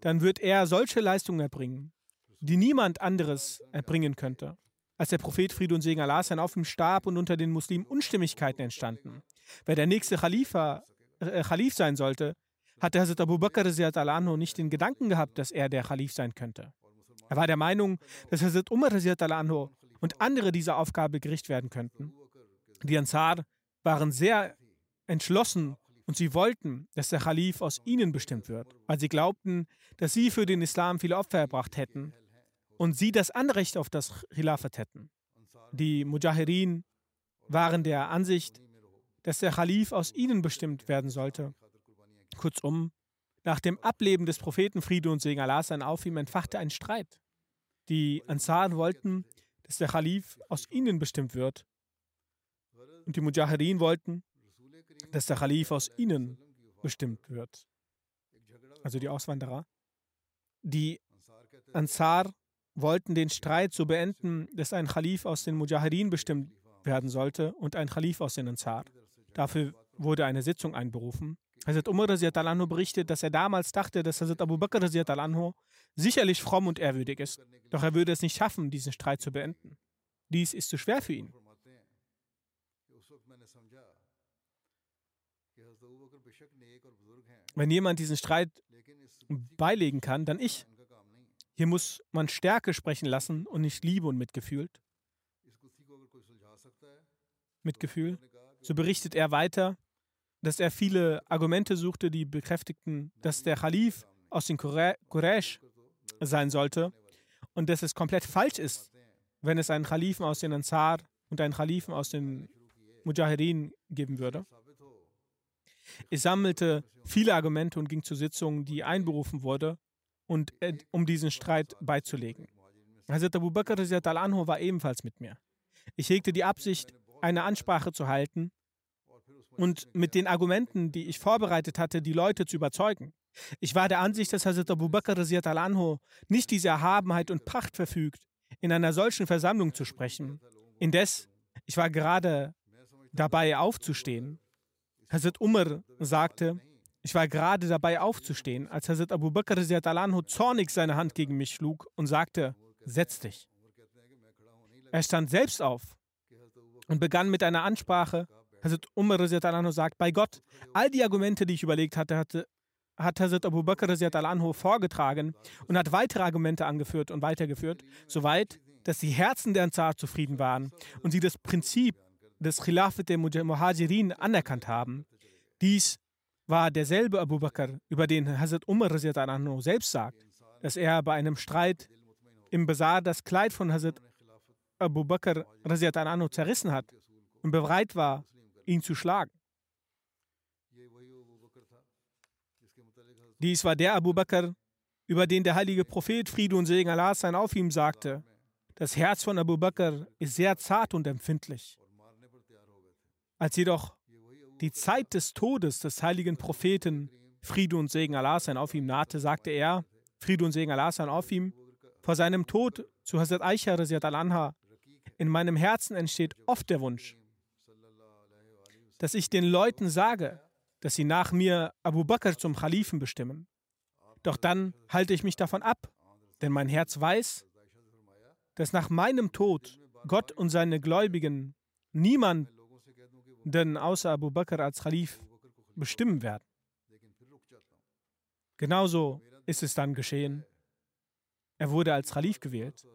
dann wird er solche Leistungen erbringen, die niemand anderes erbringen könnte. Als der Prophet Friede und Segen Allah sein auf ihm starb und unter den Muslimen Unstimmigkeiten entstanden, wer der nächste Khalifa, äh, Khalif sein sollte, hatte Hazrat Abu Bakr anhu nicht den Gedanken gehabt, dass er der Khalif sein könnte. Er war der Meinung, dass Hazrat Umar anhu und andere dieser Aufgabe gericht werden könnten. Die Ansar waren sehr entschlossen und sie wollten, dass der Khalif aus ihnen bestimmt wird, weil sie glaubten, dass sie für den Islam viele Opfer erbracht hätten und sie das Anrecht auf das Khilafat hätten. Die Mujahirin waren der Ansicht, dass der Khalif aus ihnen bestimmt werden sollte. Kurzum, nach dem Ableben des Propheten Friede und Segen Allah sein auf ihm entfachte ein Streit. Die Ansar wollten, dass der Khalif aus ihnen bestimmt wird. Und die Mujahirin wollten, dass der Khalif aus ihnen bestimmt wird. Also die Auswanderer. Die Ansar wollten den Streit so beenden, dass ein Khalif aus den Mujahideen bestimmt werden sollte und ein Khalif aus den Ansar. Dafür wurde eine Sitzung einberufen. Hazrat Umar anhu berichtet, dass er damals dachte, dass Hazrat Abu Bakr anhu sicherlich fromm und ehrwürdig ist. Doch er würde es nicht schaffen, diesen Streit zu beenden. Dies ist zu schwer für ihn. Wenn jemand diesen Streit beilegen kann, dann ich. Hier muss man Stärke sprechen lassen und nicht Liebe und Mitgefühl. Mitgefühl. So berichtet er weiter, dass er viele Argumente suchte, die bekräftigten, dass der Khalif aus den Quraysh sein sollte und dass es komplett falsch ist, wenn es einen Khalifen aus den Ansar und einen Khalifen aus den Mujahideen geben würde. Ich sammelte viele Argumente und ging zur Sitzung, die einberufen wurde, und, äh, um diesen Streit beizulegen. Hazrat Abu Bakr al-Anhu war ebenfalls mit mir. Ich hegte die Absicht, eine Ansprache zu halten und mit den Argumenten, die ich vorbereitet hatte, die Leute zu überzeugen. Ich war der Ansicht, dass Hazrat Abu Bakr al-Anhu nicht diese Erhabenheit und Pracht verfügt, in einer solchen Versammlung zu sprechen. Indes, ich war gerade dabei aufzustehen Hazrat Umar sagte, ich war gerade dabei aufzustehen, als Hazrat Abu Bakr anhu zornig seine Hand gegen mich schlug und sagte, setz dich. Er stand selbst auf und begann mit einer Ansprache. Hazrat Umar anhu sagt, bei Gott, all die Argumente, die ich überlegt hatte, hatte hat Hazrat Abu Bakr anhu vorgetragen und hat weitere Argumente angeführt und weitergeführt, soweit, dass die Herzen der Ansar zufrieden waren und sie das Prinzip des Khilafat der Muhajirin anerkannt haben. Dies war derselbe Abu Bakr, über den Hazrat Umar selbst sagt, dass er bei einem Streit im Bazar das Kleid von Hazrat Abu Bakr zerrissen hat und bereit war, ihn zu schlagen. Dies war der Abu Bakr, über den der heilige Prophet Friede und Segen Allah sein auf ihm sagte, Das Herz von Abu Bakr ist sehr zart und empfindlich. Als jedoch die Zeit des Todes des heiligen Propheten, Friede und Segen Allah sein auf ihm nahte, sagte er, Friede und Segen Allah sein auf ihm, vor seinem Tod zu Hazrat Aisha al-Anha, in meinem Herzen entsteht oft der Wunsch, dass ich den Leuten sage, dass sie nach mir Abu Bakr zum Khalifen bestimmen. Doch dann halte ich mich davon ab, denn mein Herz weiß, dass nach meinem Tod Gott und seine Gläubigen niemanden außer Abu Bakr als Khalif bestimmen werden. Genauso ist es dann geschehen. Er wurde als Khalif gewählt.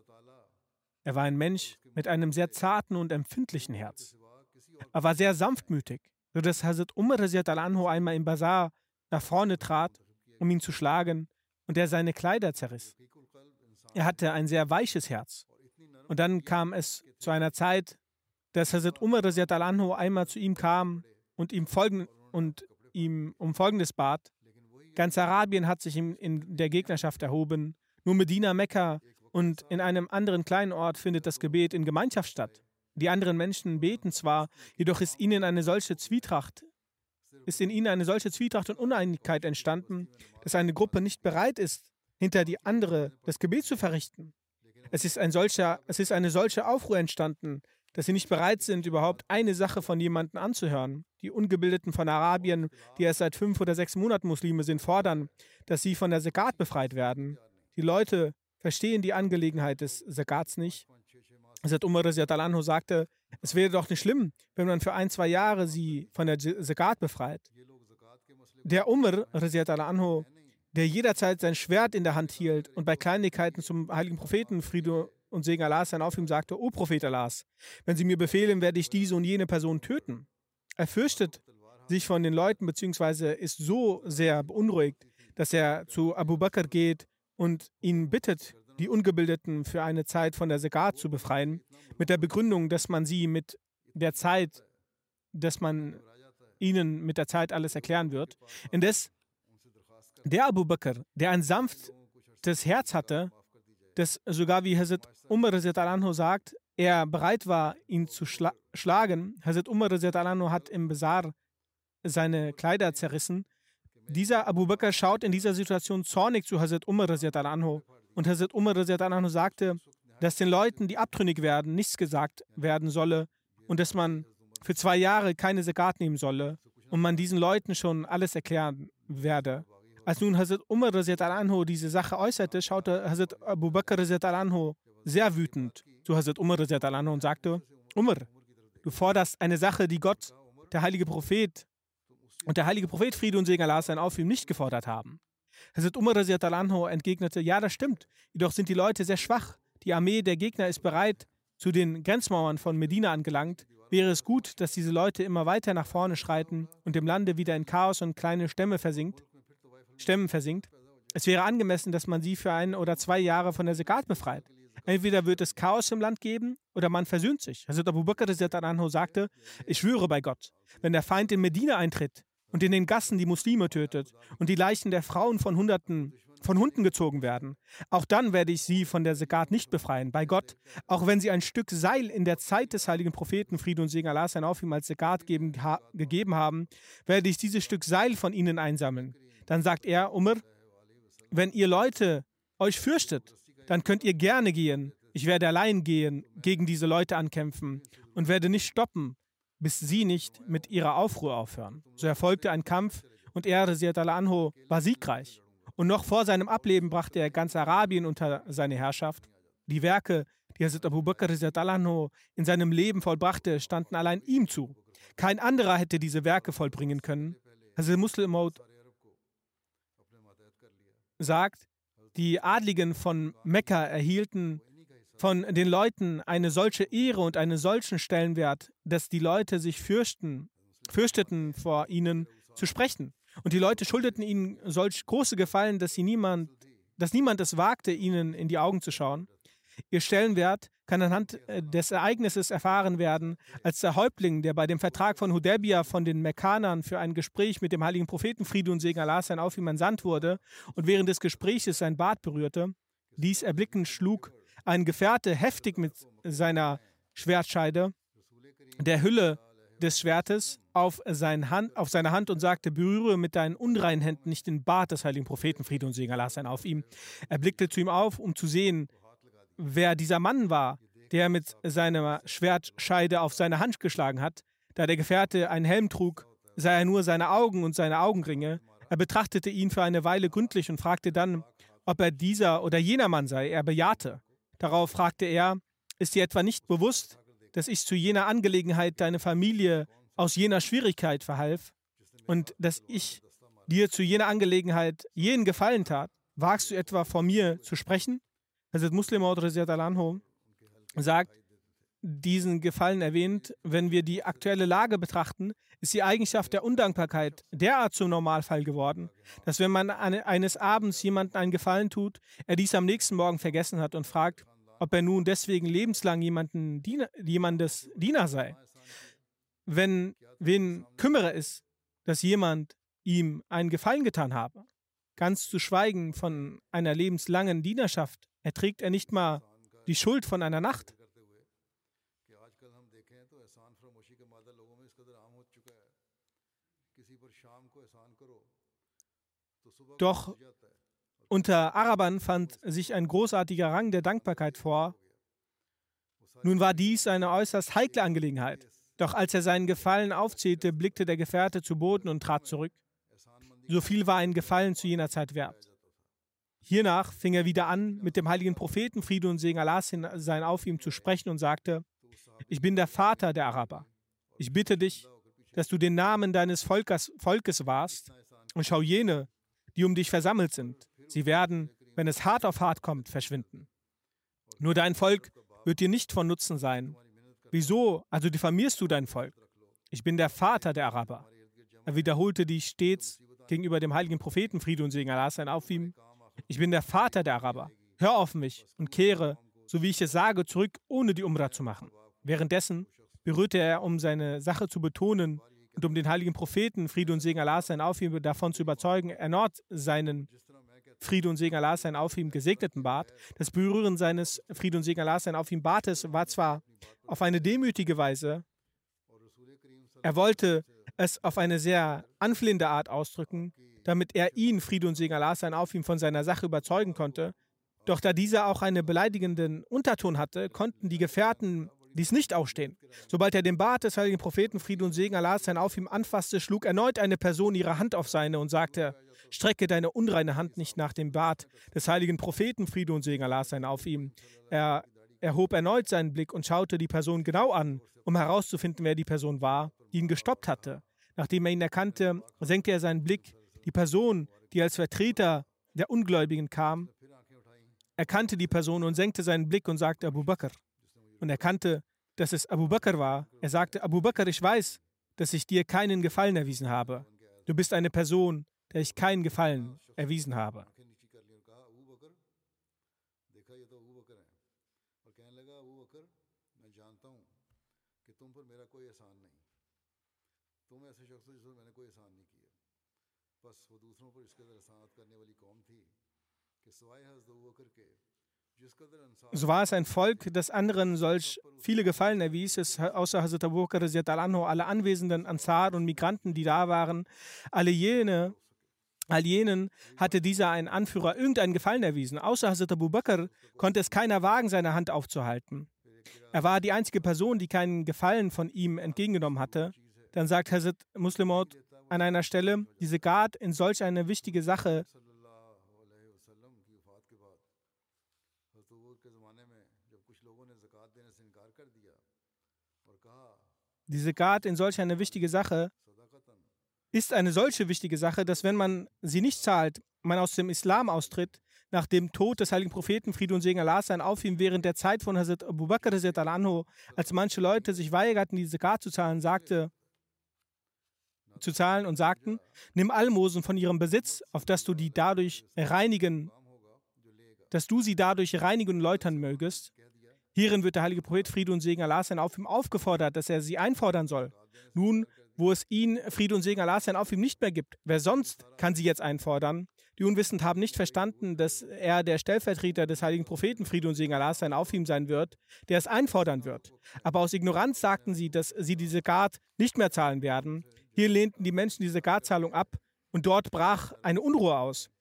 Er war ein Mensch mit einem sehr zarten und empfindlichen Herz. Er war sehr sanftmütig, sodass Hazrat Umar al-Anhu einmal im Bazar nach vorne trat, um ihn zu schlagen, und er seine Kleider zerriss. Er hatte ein sehr weiches Herz. Und dann kam es zu einer Zeit, dass Hazrat Umar al-Anhu einmal zu ihm kam und ihm, folgen, und ihm um Folgendes bat. Ganz Arabien hat sich in, in der Gegnerschaft erhoben. Nur Medina, Mekka und in einem anderen kleinen Ort findet das Gebet in Gemeinschaft statt. Die anderen Menschen beten zwar, jedoch ist ihnen eine solche Zwietracht, ist in ihnen eine solche Zwietracht und Uneinigkeit entstanden, dass eine Gruppe nicht bereit ist, hinter die andere das Gebet zu verrichten. Es ist, ein solcher, es ist eine solche Aufruhr entstanden, dass sie nicht bereit sind, überhaupt eine Sache von jemandem anzuhören. Die Ungebildeten von Arabien, die erst seit fünf oder sechs Monaten Muslime sind, fordern, dass sie von der Zakat befreit werden. Die Leute verstehen die Angelegenheit des Zakats nicht. Hazrat Umar anhu sagte, es wäre doch nicht schlimm, wenn man für ein, zwei Jahre sie von der Zakat befreit. Der Umar anhu, der jederzeit sein Schwert in der Hand hielt und bei Kleinigkeiten zum heiligen Propheten Friede und Segen Allahs sein auf ihm sagte, O Prophet Allahs, wenn Sie mir befehlen, werde ich diese und jene Person töten. Er fürchtet sich von den Leuten beziehungsweise ist so sehr beunruhigt, dass er zu Abu Bakr geht und ihn bittet, die Ungebildeten für eine Zeit von der Segat zu befreien, mit der Begründung, dass man sie mit der Zeit, dass man ihnen mit der Zeit alles erklären wird. Indes der Abu Bakr, der ein sanftes Herz hatte, das sogar wie Hazrat Umar anhu sagt, er bereit war, ihn zu schla schlagen. Hazrat Umar anhu hat im Bazar seine Kleider zerrissen. Dieser Abu Bakr schaut in dieser Situation zornig zu Hazrat Umar anhu. Und Hazrat Umar anhu sagte, dass den Leuten, die abtrünnig werden, nichts gesagt werden solle und dass man für zwei Jahre keine Zakat nehmen solle und man diesen Leuten schon alles erklären werde. Als nun Hazrat Umar anhu diese Sache äußerte, schaute Hazrat Abu Bakr anhu sehr wütend zu Hazrat Umar anhu und sagte, Umar, du forderst eine Sache, die Gott, der heilige Prophet und der heilige Prophet Friede und Segen Allah sein auf ihm nicht gefordert haben. Hazrat Umar anhu entgegnete, ja, das stimmt, jedoch sind die Leute sehr schwach. Die Armee der Gegner ist bereit, zu den Grenzmauern von Medina angelangt. Wäre es gut, dass diese Leute immer weiter nach vorne schreiten und im Lande wieder in Chaos und kleine Stämme versinkt? Stämmen versinkt. Es wäre angemessen, dass man sie für ein oder zwei Jahre von der Sekat befreit. Entweder wird es Chaos im Land geben oder man versöhnt sich. Also Abu Bakr sagte, ich schwöre bei Gott, wenn der Feind in Medina eintritt und in den Gassen die Muslime tötet und die Leichen der Frauen von Hunderten von Hunden gezogen werden, auch dann werde ich sie von der Sekat nicht befreien. Bei Gott, auch wenn sie ein Stück Seil in der Zeit des heiligen Propheten Friede und Segen Allah sein auf ihm als Sekat geben, ha, gegeben haben, werde ich dieses Stück Seil von ihnen einsammeln. Dann sagt er, Umar, wenn ihr Leute euch fürchtet, dann könnt ihr gerne gehen. Ich werde allein gehen, gegen diese Leute ankämpfen und werde nicht stoppen, bis sie nicht mit ihrer Aufruhr aufhören. So erfolgte ein Kampf und er, Rasiat al-Anho, war siegreich. Und noch vor seinem Ableben brachte er ganz Arabien unter seine Herrschaft. Die Werke, die Hazrat Abu Bakr al-Anho in seinem Leben vollbrachte, standen allein ihm zu. Kein anderer hätte diese Werke vollbringen können. Hazrat Muslim sagt, die Adligen von Mekka erhielten von den Leuten eine solche Ehre und einen solchen Stellenwert, dass die Leute sich fürchten, fürchteten vor ihnen zu sprechen. Und die Leute schuldeten ihnen solch große Gefallen, dass, sie niemand, dass niemand es wagte, ihnen in die Augen zu schauen. Ihr Stellenwert kann anhand äh, des Ereignisses erfahren werden, als der Häuptling, der bei dem Vertrag von Hudaybiyah von den Mekkanern für ein Gespräch mit dem heiligen Propheten Friede und Segen Allah sein auf ihm entsandt wurde und während des Gespräches sein Bart berührte, dies erblickend schlug ein Gefährte heftig mit seiner Schwertscheide der Hülle des Schwertes auf, sein Hand, auf seine Hand und sagte, berühre mit deinen unreinen Händen nicht den Bart des heiligen Propheten, Friede und Segen Allah sein auf ihm. Er blickte zu ihm auf, um zu sehen, wer dieser Mann war, der mit seiner Schwertscheide auf seine Hand geschlagen hat. Da der Gefährte einen Helm trug, sah er nur seine Augen und seine Augenringe. Er betrachtete ihn für eine Weile gründlich und fragte dann, ob er dieser oder jener Mann sei. Er bejahte. Darauf fragte er, ist dir etwa nicht bewusst, dass ich zu jener Angelegenheit deine Familie aus jener Schwierigkeit verhalf und dass ich dir zu jener Angelegenheit jenen Gefallen tat? Wagst du etwa vor mir zu sprechen? Hazrat Muslim anhu sagt, diesen Gefallen erwähnt, wenn wir die aktuelle Lage betrachten, ist die Eigenschaft der Undankbarkeit derart zum Normalfall geworden, dass wenn man eines Abends jemandem einen Gefallen tut, er dies am nächsten Morgen vergessen hat und fragt, ob er nun deswegen lebenslang jemanden Diener, jemandes Diener sei. Wenn wen kümmere es, dass jemand ihm einen Gefallen getan habe, ganz zu schweigen von einer lebenslangen Dienerschaft, erträgt er nicht mal die Schuld von einer Nacht. Doch unter Arabern fand sich ein großartiger Rang der Dankbarkeit vor. Nun war dies eine äußerst heikle Angelegenheit. Doch als er seinen Gefallen aufzählte, blickte der Gefährte zu Boden und trat zurück. So viel war ein Gefallen zu jener Zeit wert. Hiernach fing er wieder an, mit dem heiligen Propheten Friede und Segen Allah sein auf ihm zu sprechen und sagte, ich bin der Vater der Araber. Ich bitte dich, dass du den Namen deines Volkes, Volkes wahrst und schau jene, die um dich versammelt sind, Sie werden, wenn es hart auf hart kommt, verschwinden. Nur dein Volk wird dir nicht von Nutzen sein. Wieso also diffamierst du dein Volk? Ich bin der Vater der Araber. Er wiederholte dies stets gegenüber dem heiligen Propheten Friede und Segen Allah sein auf ihm. Ich bin der Vater der Araber. Hör auf mich und kehre, so wie ich es sage, zurück, ohne die Umrah zu machen. Währenddessen berührte er, um seine Sache zu betonen und um den heiligen Propheten Friede und Segen Allah sein auf ihm davon zu überzeugen, erneut seinen Friede und Segen Allah sein auf ihm gesegneten Bart. Das Berühren seines Friede und Segen Allah sein auf ihm Bartes war zwar auf eine demütige Weise, er wollte es auf eine sehr anflehende Art ausdrücken, damit er ihn, Friede und Segen Allah sein auf ihm, von seiner Sache überzeugen konnte. Doch da dieser auch einen beleidigenden Unterton hatte, konnten die Gefährten dies nicht ausstehen. Sobald er den Bart des heiligen Propheten Friede und Segen Allah sein auf ihm anfasste, schlug erneut eine Person ihre Hand auf seine und sagte, Strecke deine unreine Hand nicht nach dem Bart des heiligen Propheten, Friede und Segen Allah sein auf ihm. Er erhob erneut seinen Blick und schaute die Person genau an, um herauszufinden, wer die Person war, die ihn gestoppt hatte. Nachdem er ihn erkannte, senkte er seinen Blick. Die Person, die als Vertreter der Ungläubigen kam, erkannte die Person und senkte seinen Blick und sagte Abu Bakr. Und erkannte, dass es Abu Bakr war. Er sagte, Abu Bakr, ich weiß, dass ich dir keinen Gefallen erwiesen habe. Du bist eine Person, der ich keinen Gefallen erwiesen habe. So war es ein Volk, das anderen solch viele Gefallen erwies, es außer Hazrat Abu Bakr alle anwesenden Ansar und Migranten, die da waren, alle jene, All jenen hatte dieser einen Anführer irgendeinen Gefallen erwiesen. Außer Hazrat Abu Bakr konnte es keiner wagen, seine Hand aufzuhalten. Er war die einzige Person, die keinen Gefallen von ihm entgegengenommen hatte. Dann sagt Hazrat Muslimot an einer Stelle, diese Gard in solch eine wichtige Sache diese Gard in solch eine wichtige Sache ist eine solche wichtige Sache, dass wenn man sie nicht zahlt, man aus dem Islam austritt, nach dem Tod des heiligen Propheten, Friede und Segen Allah sein auf ihm, während der Zeit von Hazrat Abu Bakr, anhu, als manche Leute sich weigerten, diese Zakat zu zahlen, sagte, zu zahlen und sagten, nimm Almosen von ihrem Besitz, auf dass du die dadurch reinigen, dass du sie dadurch reinigen und läutern mögest. Hierin wird der heilige Prophet Friede und Segen Allah sein auf ihm aufgefordert, dass er sie einfordern soll. Nun wo es ihn, Friede und Segen Allah sein, auf ihm nicht mehr gibt. Wer sonst kann sie jetzt einfordern? Die Unwissenden haben nicht verstanden, dass er der Stellvertreter des heiligen Propheten Friede und Segen Allah sein auf ihm sein wird, der es einfordern wird. Aber aus Ignoranz sagten sie, dass sie diese Gard nicht mehr zahlen werden. Hier lehnten die Menschen diese Gardzahlung ab und dort brach eine Unruhe aus.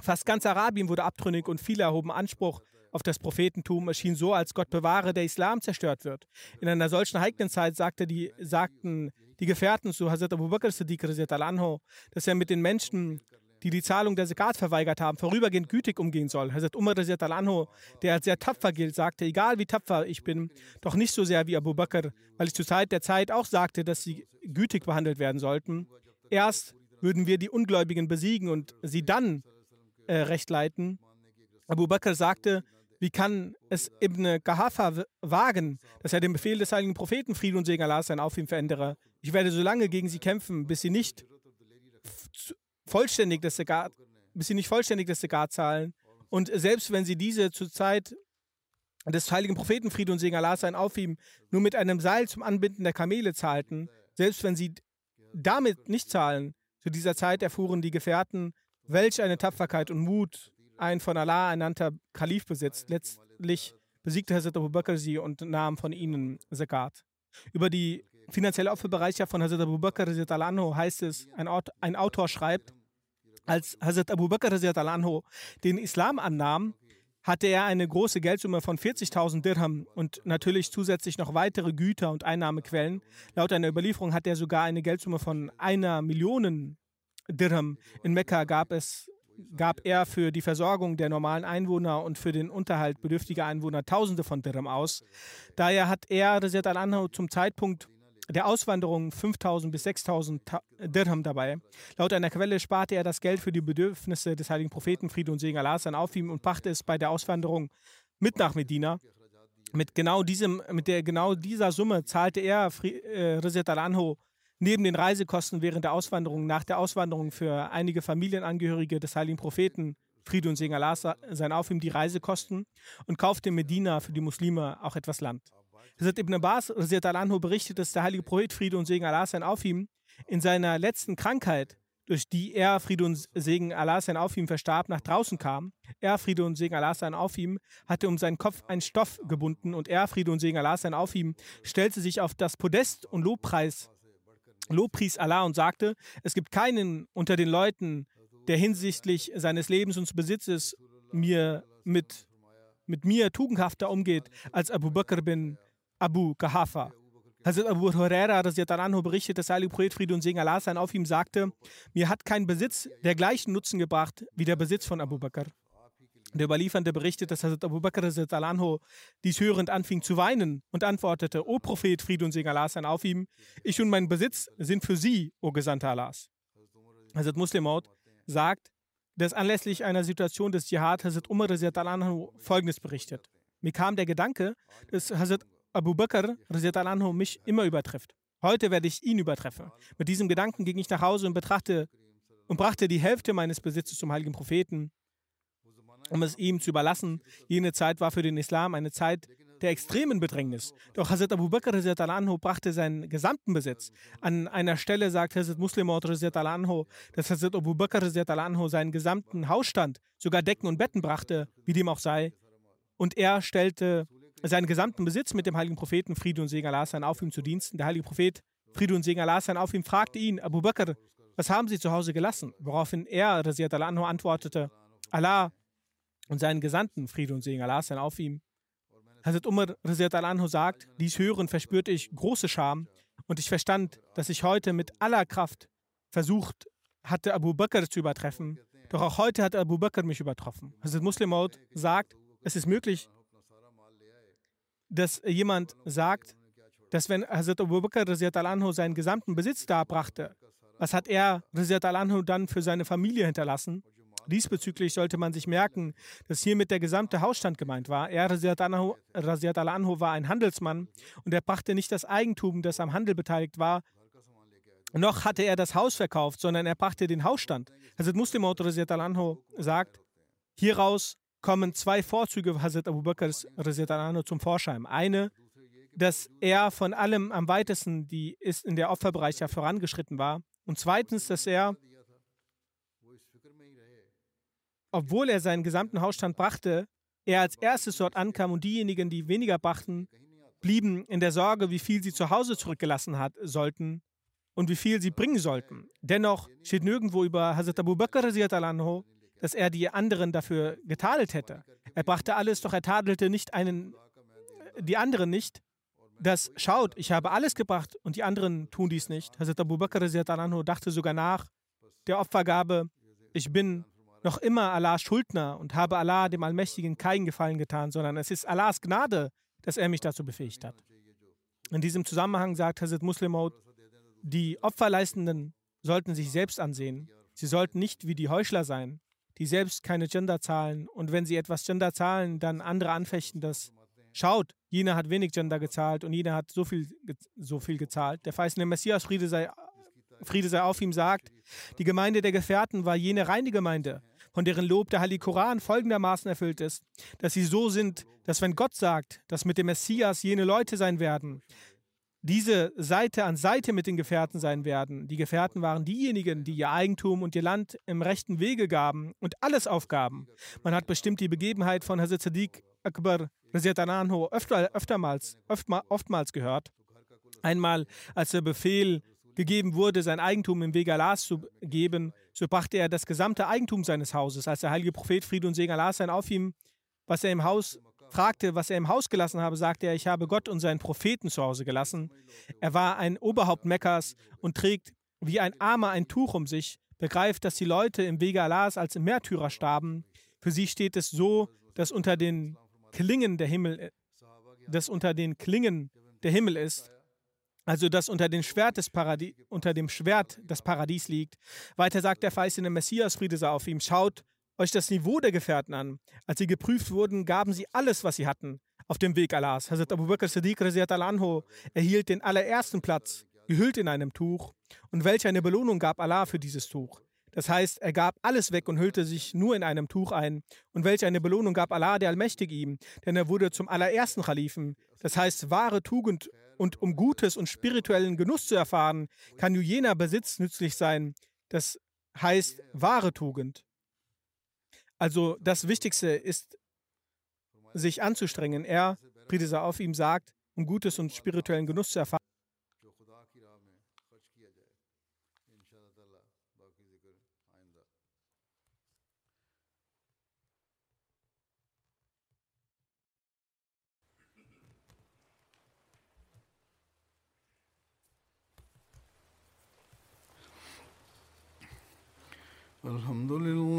Fast ganz Arabien wurde abtrünnig und viele erhoben Anspruch auf das Prophetentum. Es schien so, als Gott bewahre, der Islam zerstört wird. In einer solchen heiklen Zeit sagte die, sagten die Gefährten zu Hazrat Abu Bakr Siddiq, dass er mit den Menschen die die Zahlung der Zakat verweigert haben, vorübergehend gütig umgehen soll. Hazrat Umar anhu, der als sehr tapfer gilt, sagte, egal wie tapfer ich bin, doch nicht so sehr wie Abu Bakr, weil ich zur Zeit der Zeit auch sagte, dass sie gütig behandelt werden sollten. Erst würden wir die Ungläubigen besiegen und sie dann äh, recht leiten. Abu Bakr sagte, wie kann es Ibn Gahafa wagen, dass er den Befehl des heiligen Propheten Frieden und Segen Allah sein auf ihm verändere? Ich werde so lange gegen sie kämpfen, bis sie nicht vollständig das Segat, bis sie nicht vollständig das Segat zahlen. Und selbst wenn sie diese zur Zeit des heiligen Propheten Friede und Segen Allah sein auf ihm nur mit einem Seil zum Anbinden der Kamele zahlten, selbst wenn sie damit nicht zahlen, zu dieser Zeit erfuhren die Gefährten, welch eine Tapferkeit und Mut ein von Allah ernannter Kalif besitzt. Letztlich besiegte Hazrat Abu Bakr sie und nahm von ihnen Zakat. Über die finanzielle Opferbereitschaft von Hazrat Abu Bakr heißt es, ein, ein Autor schreibt, als Hazrat Abu Bakr den Islam annahm, hatte er eine große Geldsumme von 40.000 Dirham und natürlich zusätzlich noch weitere Güter und Einnahmequellen. Laut einer Überlieferung hat er sogar eine Geldsumme von einer Million Dirham. In Mekka gab es gab er für die Versorgung der normalen Einwohner und für den Unterhalt bedürftiger Einwohner Tausende von Dirham aus. Daher hat er Rezet al-Anhu zum Zeitpunkt der Auswanderung 5000 bis 6000 Dirham dabei. Laut einer Quelle sparte er das Geld für die Bedürfnisse des heiligen Propheten Friede und Segen Allah auf ihm und brachte es bei der Auswanderung mit nach Medina. Mit genau, diesem, mit der, genau dieser Summe zahlte er äh, Rizet al-Anho neben den Reisekosten während der Auswanderung, nach der Auswanderung für einige Familienangehörige des heiligen Propheten Friede und Segen Allah sein auf ihm die Reisekosten und kaufte in Medina für die Muslime auch etwas Land. Hazrat Ibn Abbas berichtet, dass der heilige Prophet Friede und Segen Allah sein auf ihm in seiner letzten Krankheit, durch die er Friede und Segen Allah sein auf ihm verstarb, nach draußen kam. Er, Friede und Segen Allah sein auf ihm, hatte um seinen Kopf einen Stoff gebunden und er, Friede und Segen Allah sein auf ihm, stellte sich auf das Podest und Lobpreis, Lobpries Allah und sagte, es gibt keinen unter den Leuten, der hinsichtlich seines Lebens und Besitzes mir mit, mit mir tugendhafter umgeht als Abu Bakr bin Abu Kahafa. Hazrat Abu Huraira anhu berichtet, dass Ali Prophet Friede und Segen Allah sein auf ihm sagte, mir hat kein Besitz der gleichen Nutzen gebracht wie der Besitz von Abu Bakr. Der Überliefernde berichtet, dass Hazrat Abu Bakr anhu dies hörend anfing zu weinen und antwortete, O Prophet, Friede und Segen Allah sein auf ihm, ich und mein Besitz sind für Sie, O Gesandter Allahs. Hazrat Muslimaut sagt, dass anlässlich einer Situation des Dschihad Hazrat Umar anhu folgendes berichtet. Mir kam der Gedanke, dass Hazrat Abu Bakr anhu, mich immer übertrifft. Heute werde ich ihn übertreffen. Mit diesem Gedanken ging ich nach Hause und betrachte und brachte die Hälfte meines Besitzes zum heiligen Propheten, um es ihm zu überlassen. Jene Zeit war für den Islam eine Zeit der extremen Bedrängnis. Doch Hazrat Abu Bakr anhu brachte seinen gesamten Besitz. An einer Stelle sagt Hazrat Muslim anhu, dass Hazrat Abu Bakr anhu seinen gesamten Hausstand, sogar Decken und Betten brachte, wie dem auch sei. Und er stellte seinen gesamten Besitz mit dem heiligen Propheten Friede und Segen Allah sein auf ihm zu diensten. Der heilige Prophet Friede und Segen Allah sein auf ihm fragte ihn, Abu Bakr, was haben Sie zu Hause gelassen? Woraufhin er, Raziat Allah antwortete, Allah und seinen Gesandten Friede und Segen Allah sein auf ihm. Hazrat Umar Raziat Allah sagt, dies hören verspürte ich große Scham und ich verstand, dass ich heute mit aller Kraft versucht hatte, Abu Bakr zu übertreffen. Doch auch heute hat Abu Bakr mich übertroffen. Hazrat Muslim sagt, es ist möglich, dass jemand sagt, dass wenn Hazrat Abu Bakr anhu seinen gesamten Besitz darbrachte, was hat er anhu dann für seine Familie hinterlassen? Diesbezüglich sollte man sich merken, dass hiermit der gesamte Hausstand gemeint war. Er, anhu, anhu war ein Handelsmann und er brachte nicht das Eigentum, das am Handel beteiligt war, noch hatte er das Haus verkauft, sondern er brachte den Hausstand. Hazrat Muslim anhu sagt, hieraus kommen zwei Vorzüge Hazrat Abu Bakrs zum Vorschein. Eine, dass er von allem am weitesten die ist in der Opferbereich ja vorangeschritten war. Und zweitens, dass er obwohl er seinen gesamten Hausstand brachte, er als erstes dort ankam und diejenigen, die weniger brachten, blieben in der Sorge, wie viel sie zu Hause zurückgelassen hat, sollten und wie viel sie bringen sollten. Dennoch steht nirgendwo über Hazrat Abu Bakr, dass er die anderen dafür getadelt hätte. Er brachte alles, doch er tadelte nicht einen, die anderen nicht. Das schaut, ich habe alles gebracht und die anderen tun dies nicht. Hazrat Abu Bakr dachte sogar nach der Opfergabe, ich bin noch immer Allahs Schuldner und habe Allah, dem Allmächtigen, keinen Gefallen getan, sondern es ist Allahs Gnade, dass er mich dazu befähigt hat. In diesem Zusammenhang sagt Hazrat Muslimaut, die Opferleistenden sollten sich selbst ansehen. Sie sollten nicht wie die Heuchler sein, die selbst keine Gender zahlen und wenn sie etwas Gender zahlen, dann andere anfechten das. Schaut, jener hat wenig Gender gezahlt und jener hat so viel, so viel gezahlt. Der verheißene Messias, Friede sei, Friede sei auf ihm, sagt, die Gemeinde der Gefährten war jene reine Gemeinde, von deren Lob der Heilige Koran folgendermaßen erfüllt ist, dass sie so sind, dass wenn Gott sagt, dass mit dem Messias jene Leute sein werden, diese Seite an Seite mit den Gefährten sein werden. Die Gefährten waren diejenigen, die ihr Eigentum und ihr Land im rechten Wege gaben und alles aufgaben. Man hat bestimmt die Begebenheit von Hazrat Sadiq Akbar öfter, öftermals, öfter, oftmals gehört. Einmal, als der Befehl gegeben wurde, sein Eigentum im Wege Allahs zu geben, so brachte er das gesamte Eigentum seines Hauses. Als der heilige Prophet Friede und Segen Allah sein auf ihm, was er im Haus fragte, was er im Haus gelassen habe, sagte er, ich habe Gott und seinen Propheten zu Hause gelassen. Er war ein Oberhaupt Mekkas und trägt wie ein Armer ein Tuch um sich, begreift, dass die Leute im Wege Allahs als Märtyrer starben. Für sie steht es so, dass unter den Klingen der Himmel, dass unter den Klingen der Himmel ist also dass unter, den Schwert des unter dem Schwert das Paradies liegt. Weiter sagt der verheißene Messias, Friede sei auf ihm, schaut euch das Niveau der Gefährten an. Als sie geprüft wurden, gaben sie alles, was sie hatten, auf dem Weg Allahs. Hazrat Abu Bakr Siddiq al-Anho erhielt den allerersten Platz, gehüllt in einem Tuch. Und welche eine Belohnung gab Allah für dieses Tuch? Das heißt, er gab alles weg und hüllte sich nur in einem Tuch ein. Und welche eine Belohnung gab Allah, der Allmächtige, ihm? Denn er wurde zum allerersten Khalifen. Das heißt, wahre Tugend und um Gutes und spirituellen Genuss zu erfahren, kann nur jener Besitz nützlich sein. Das heißt wahre Tugend. Also das Wichtigste ist, sich anzustrengen. Er, Friede sei auf ihm, sagt, um Gutes und spirituellen Genuss zu erfahren. الحمد لله الحمد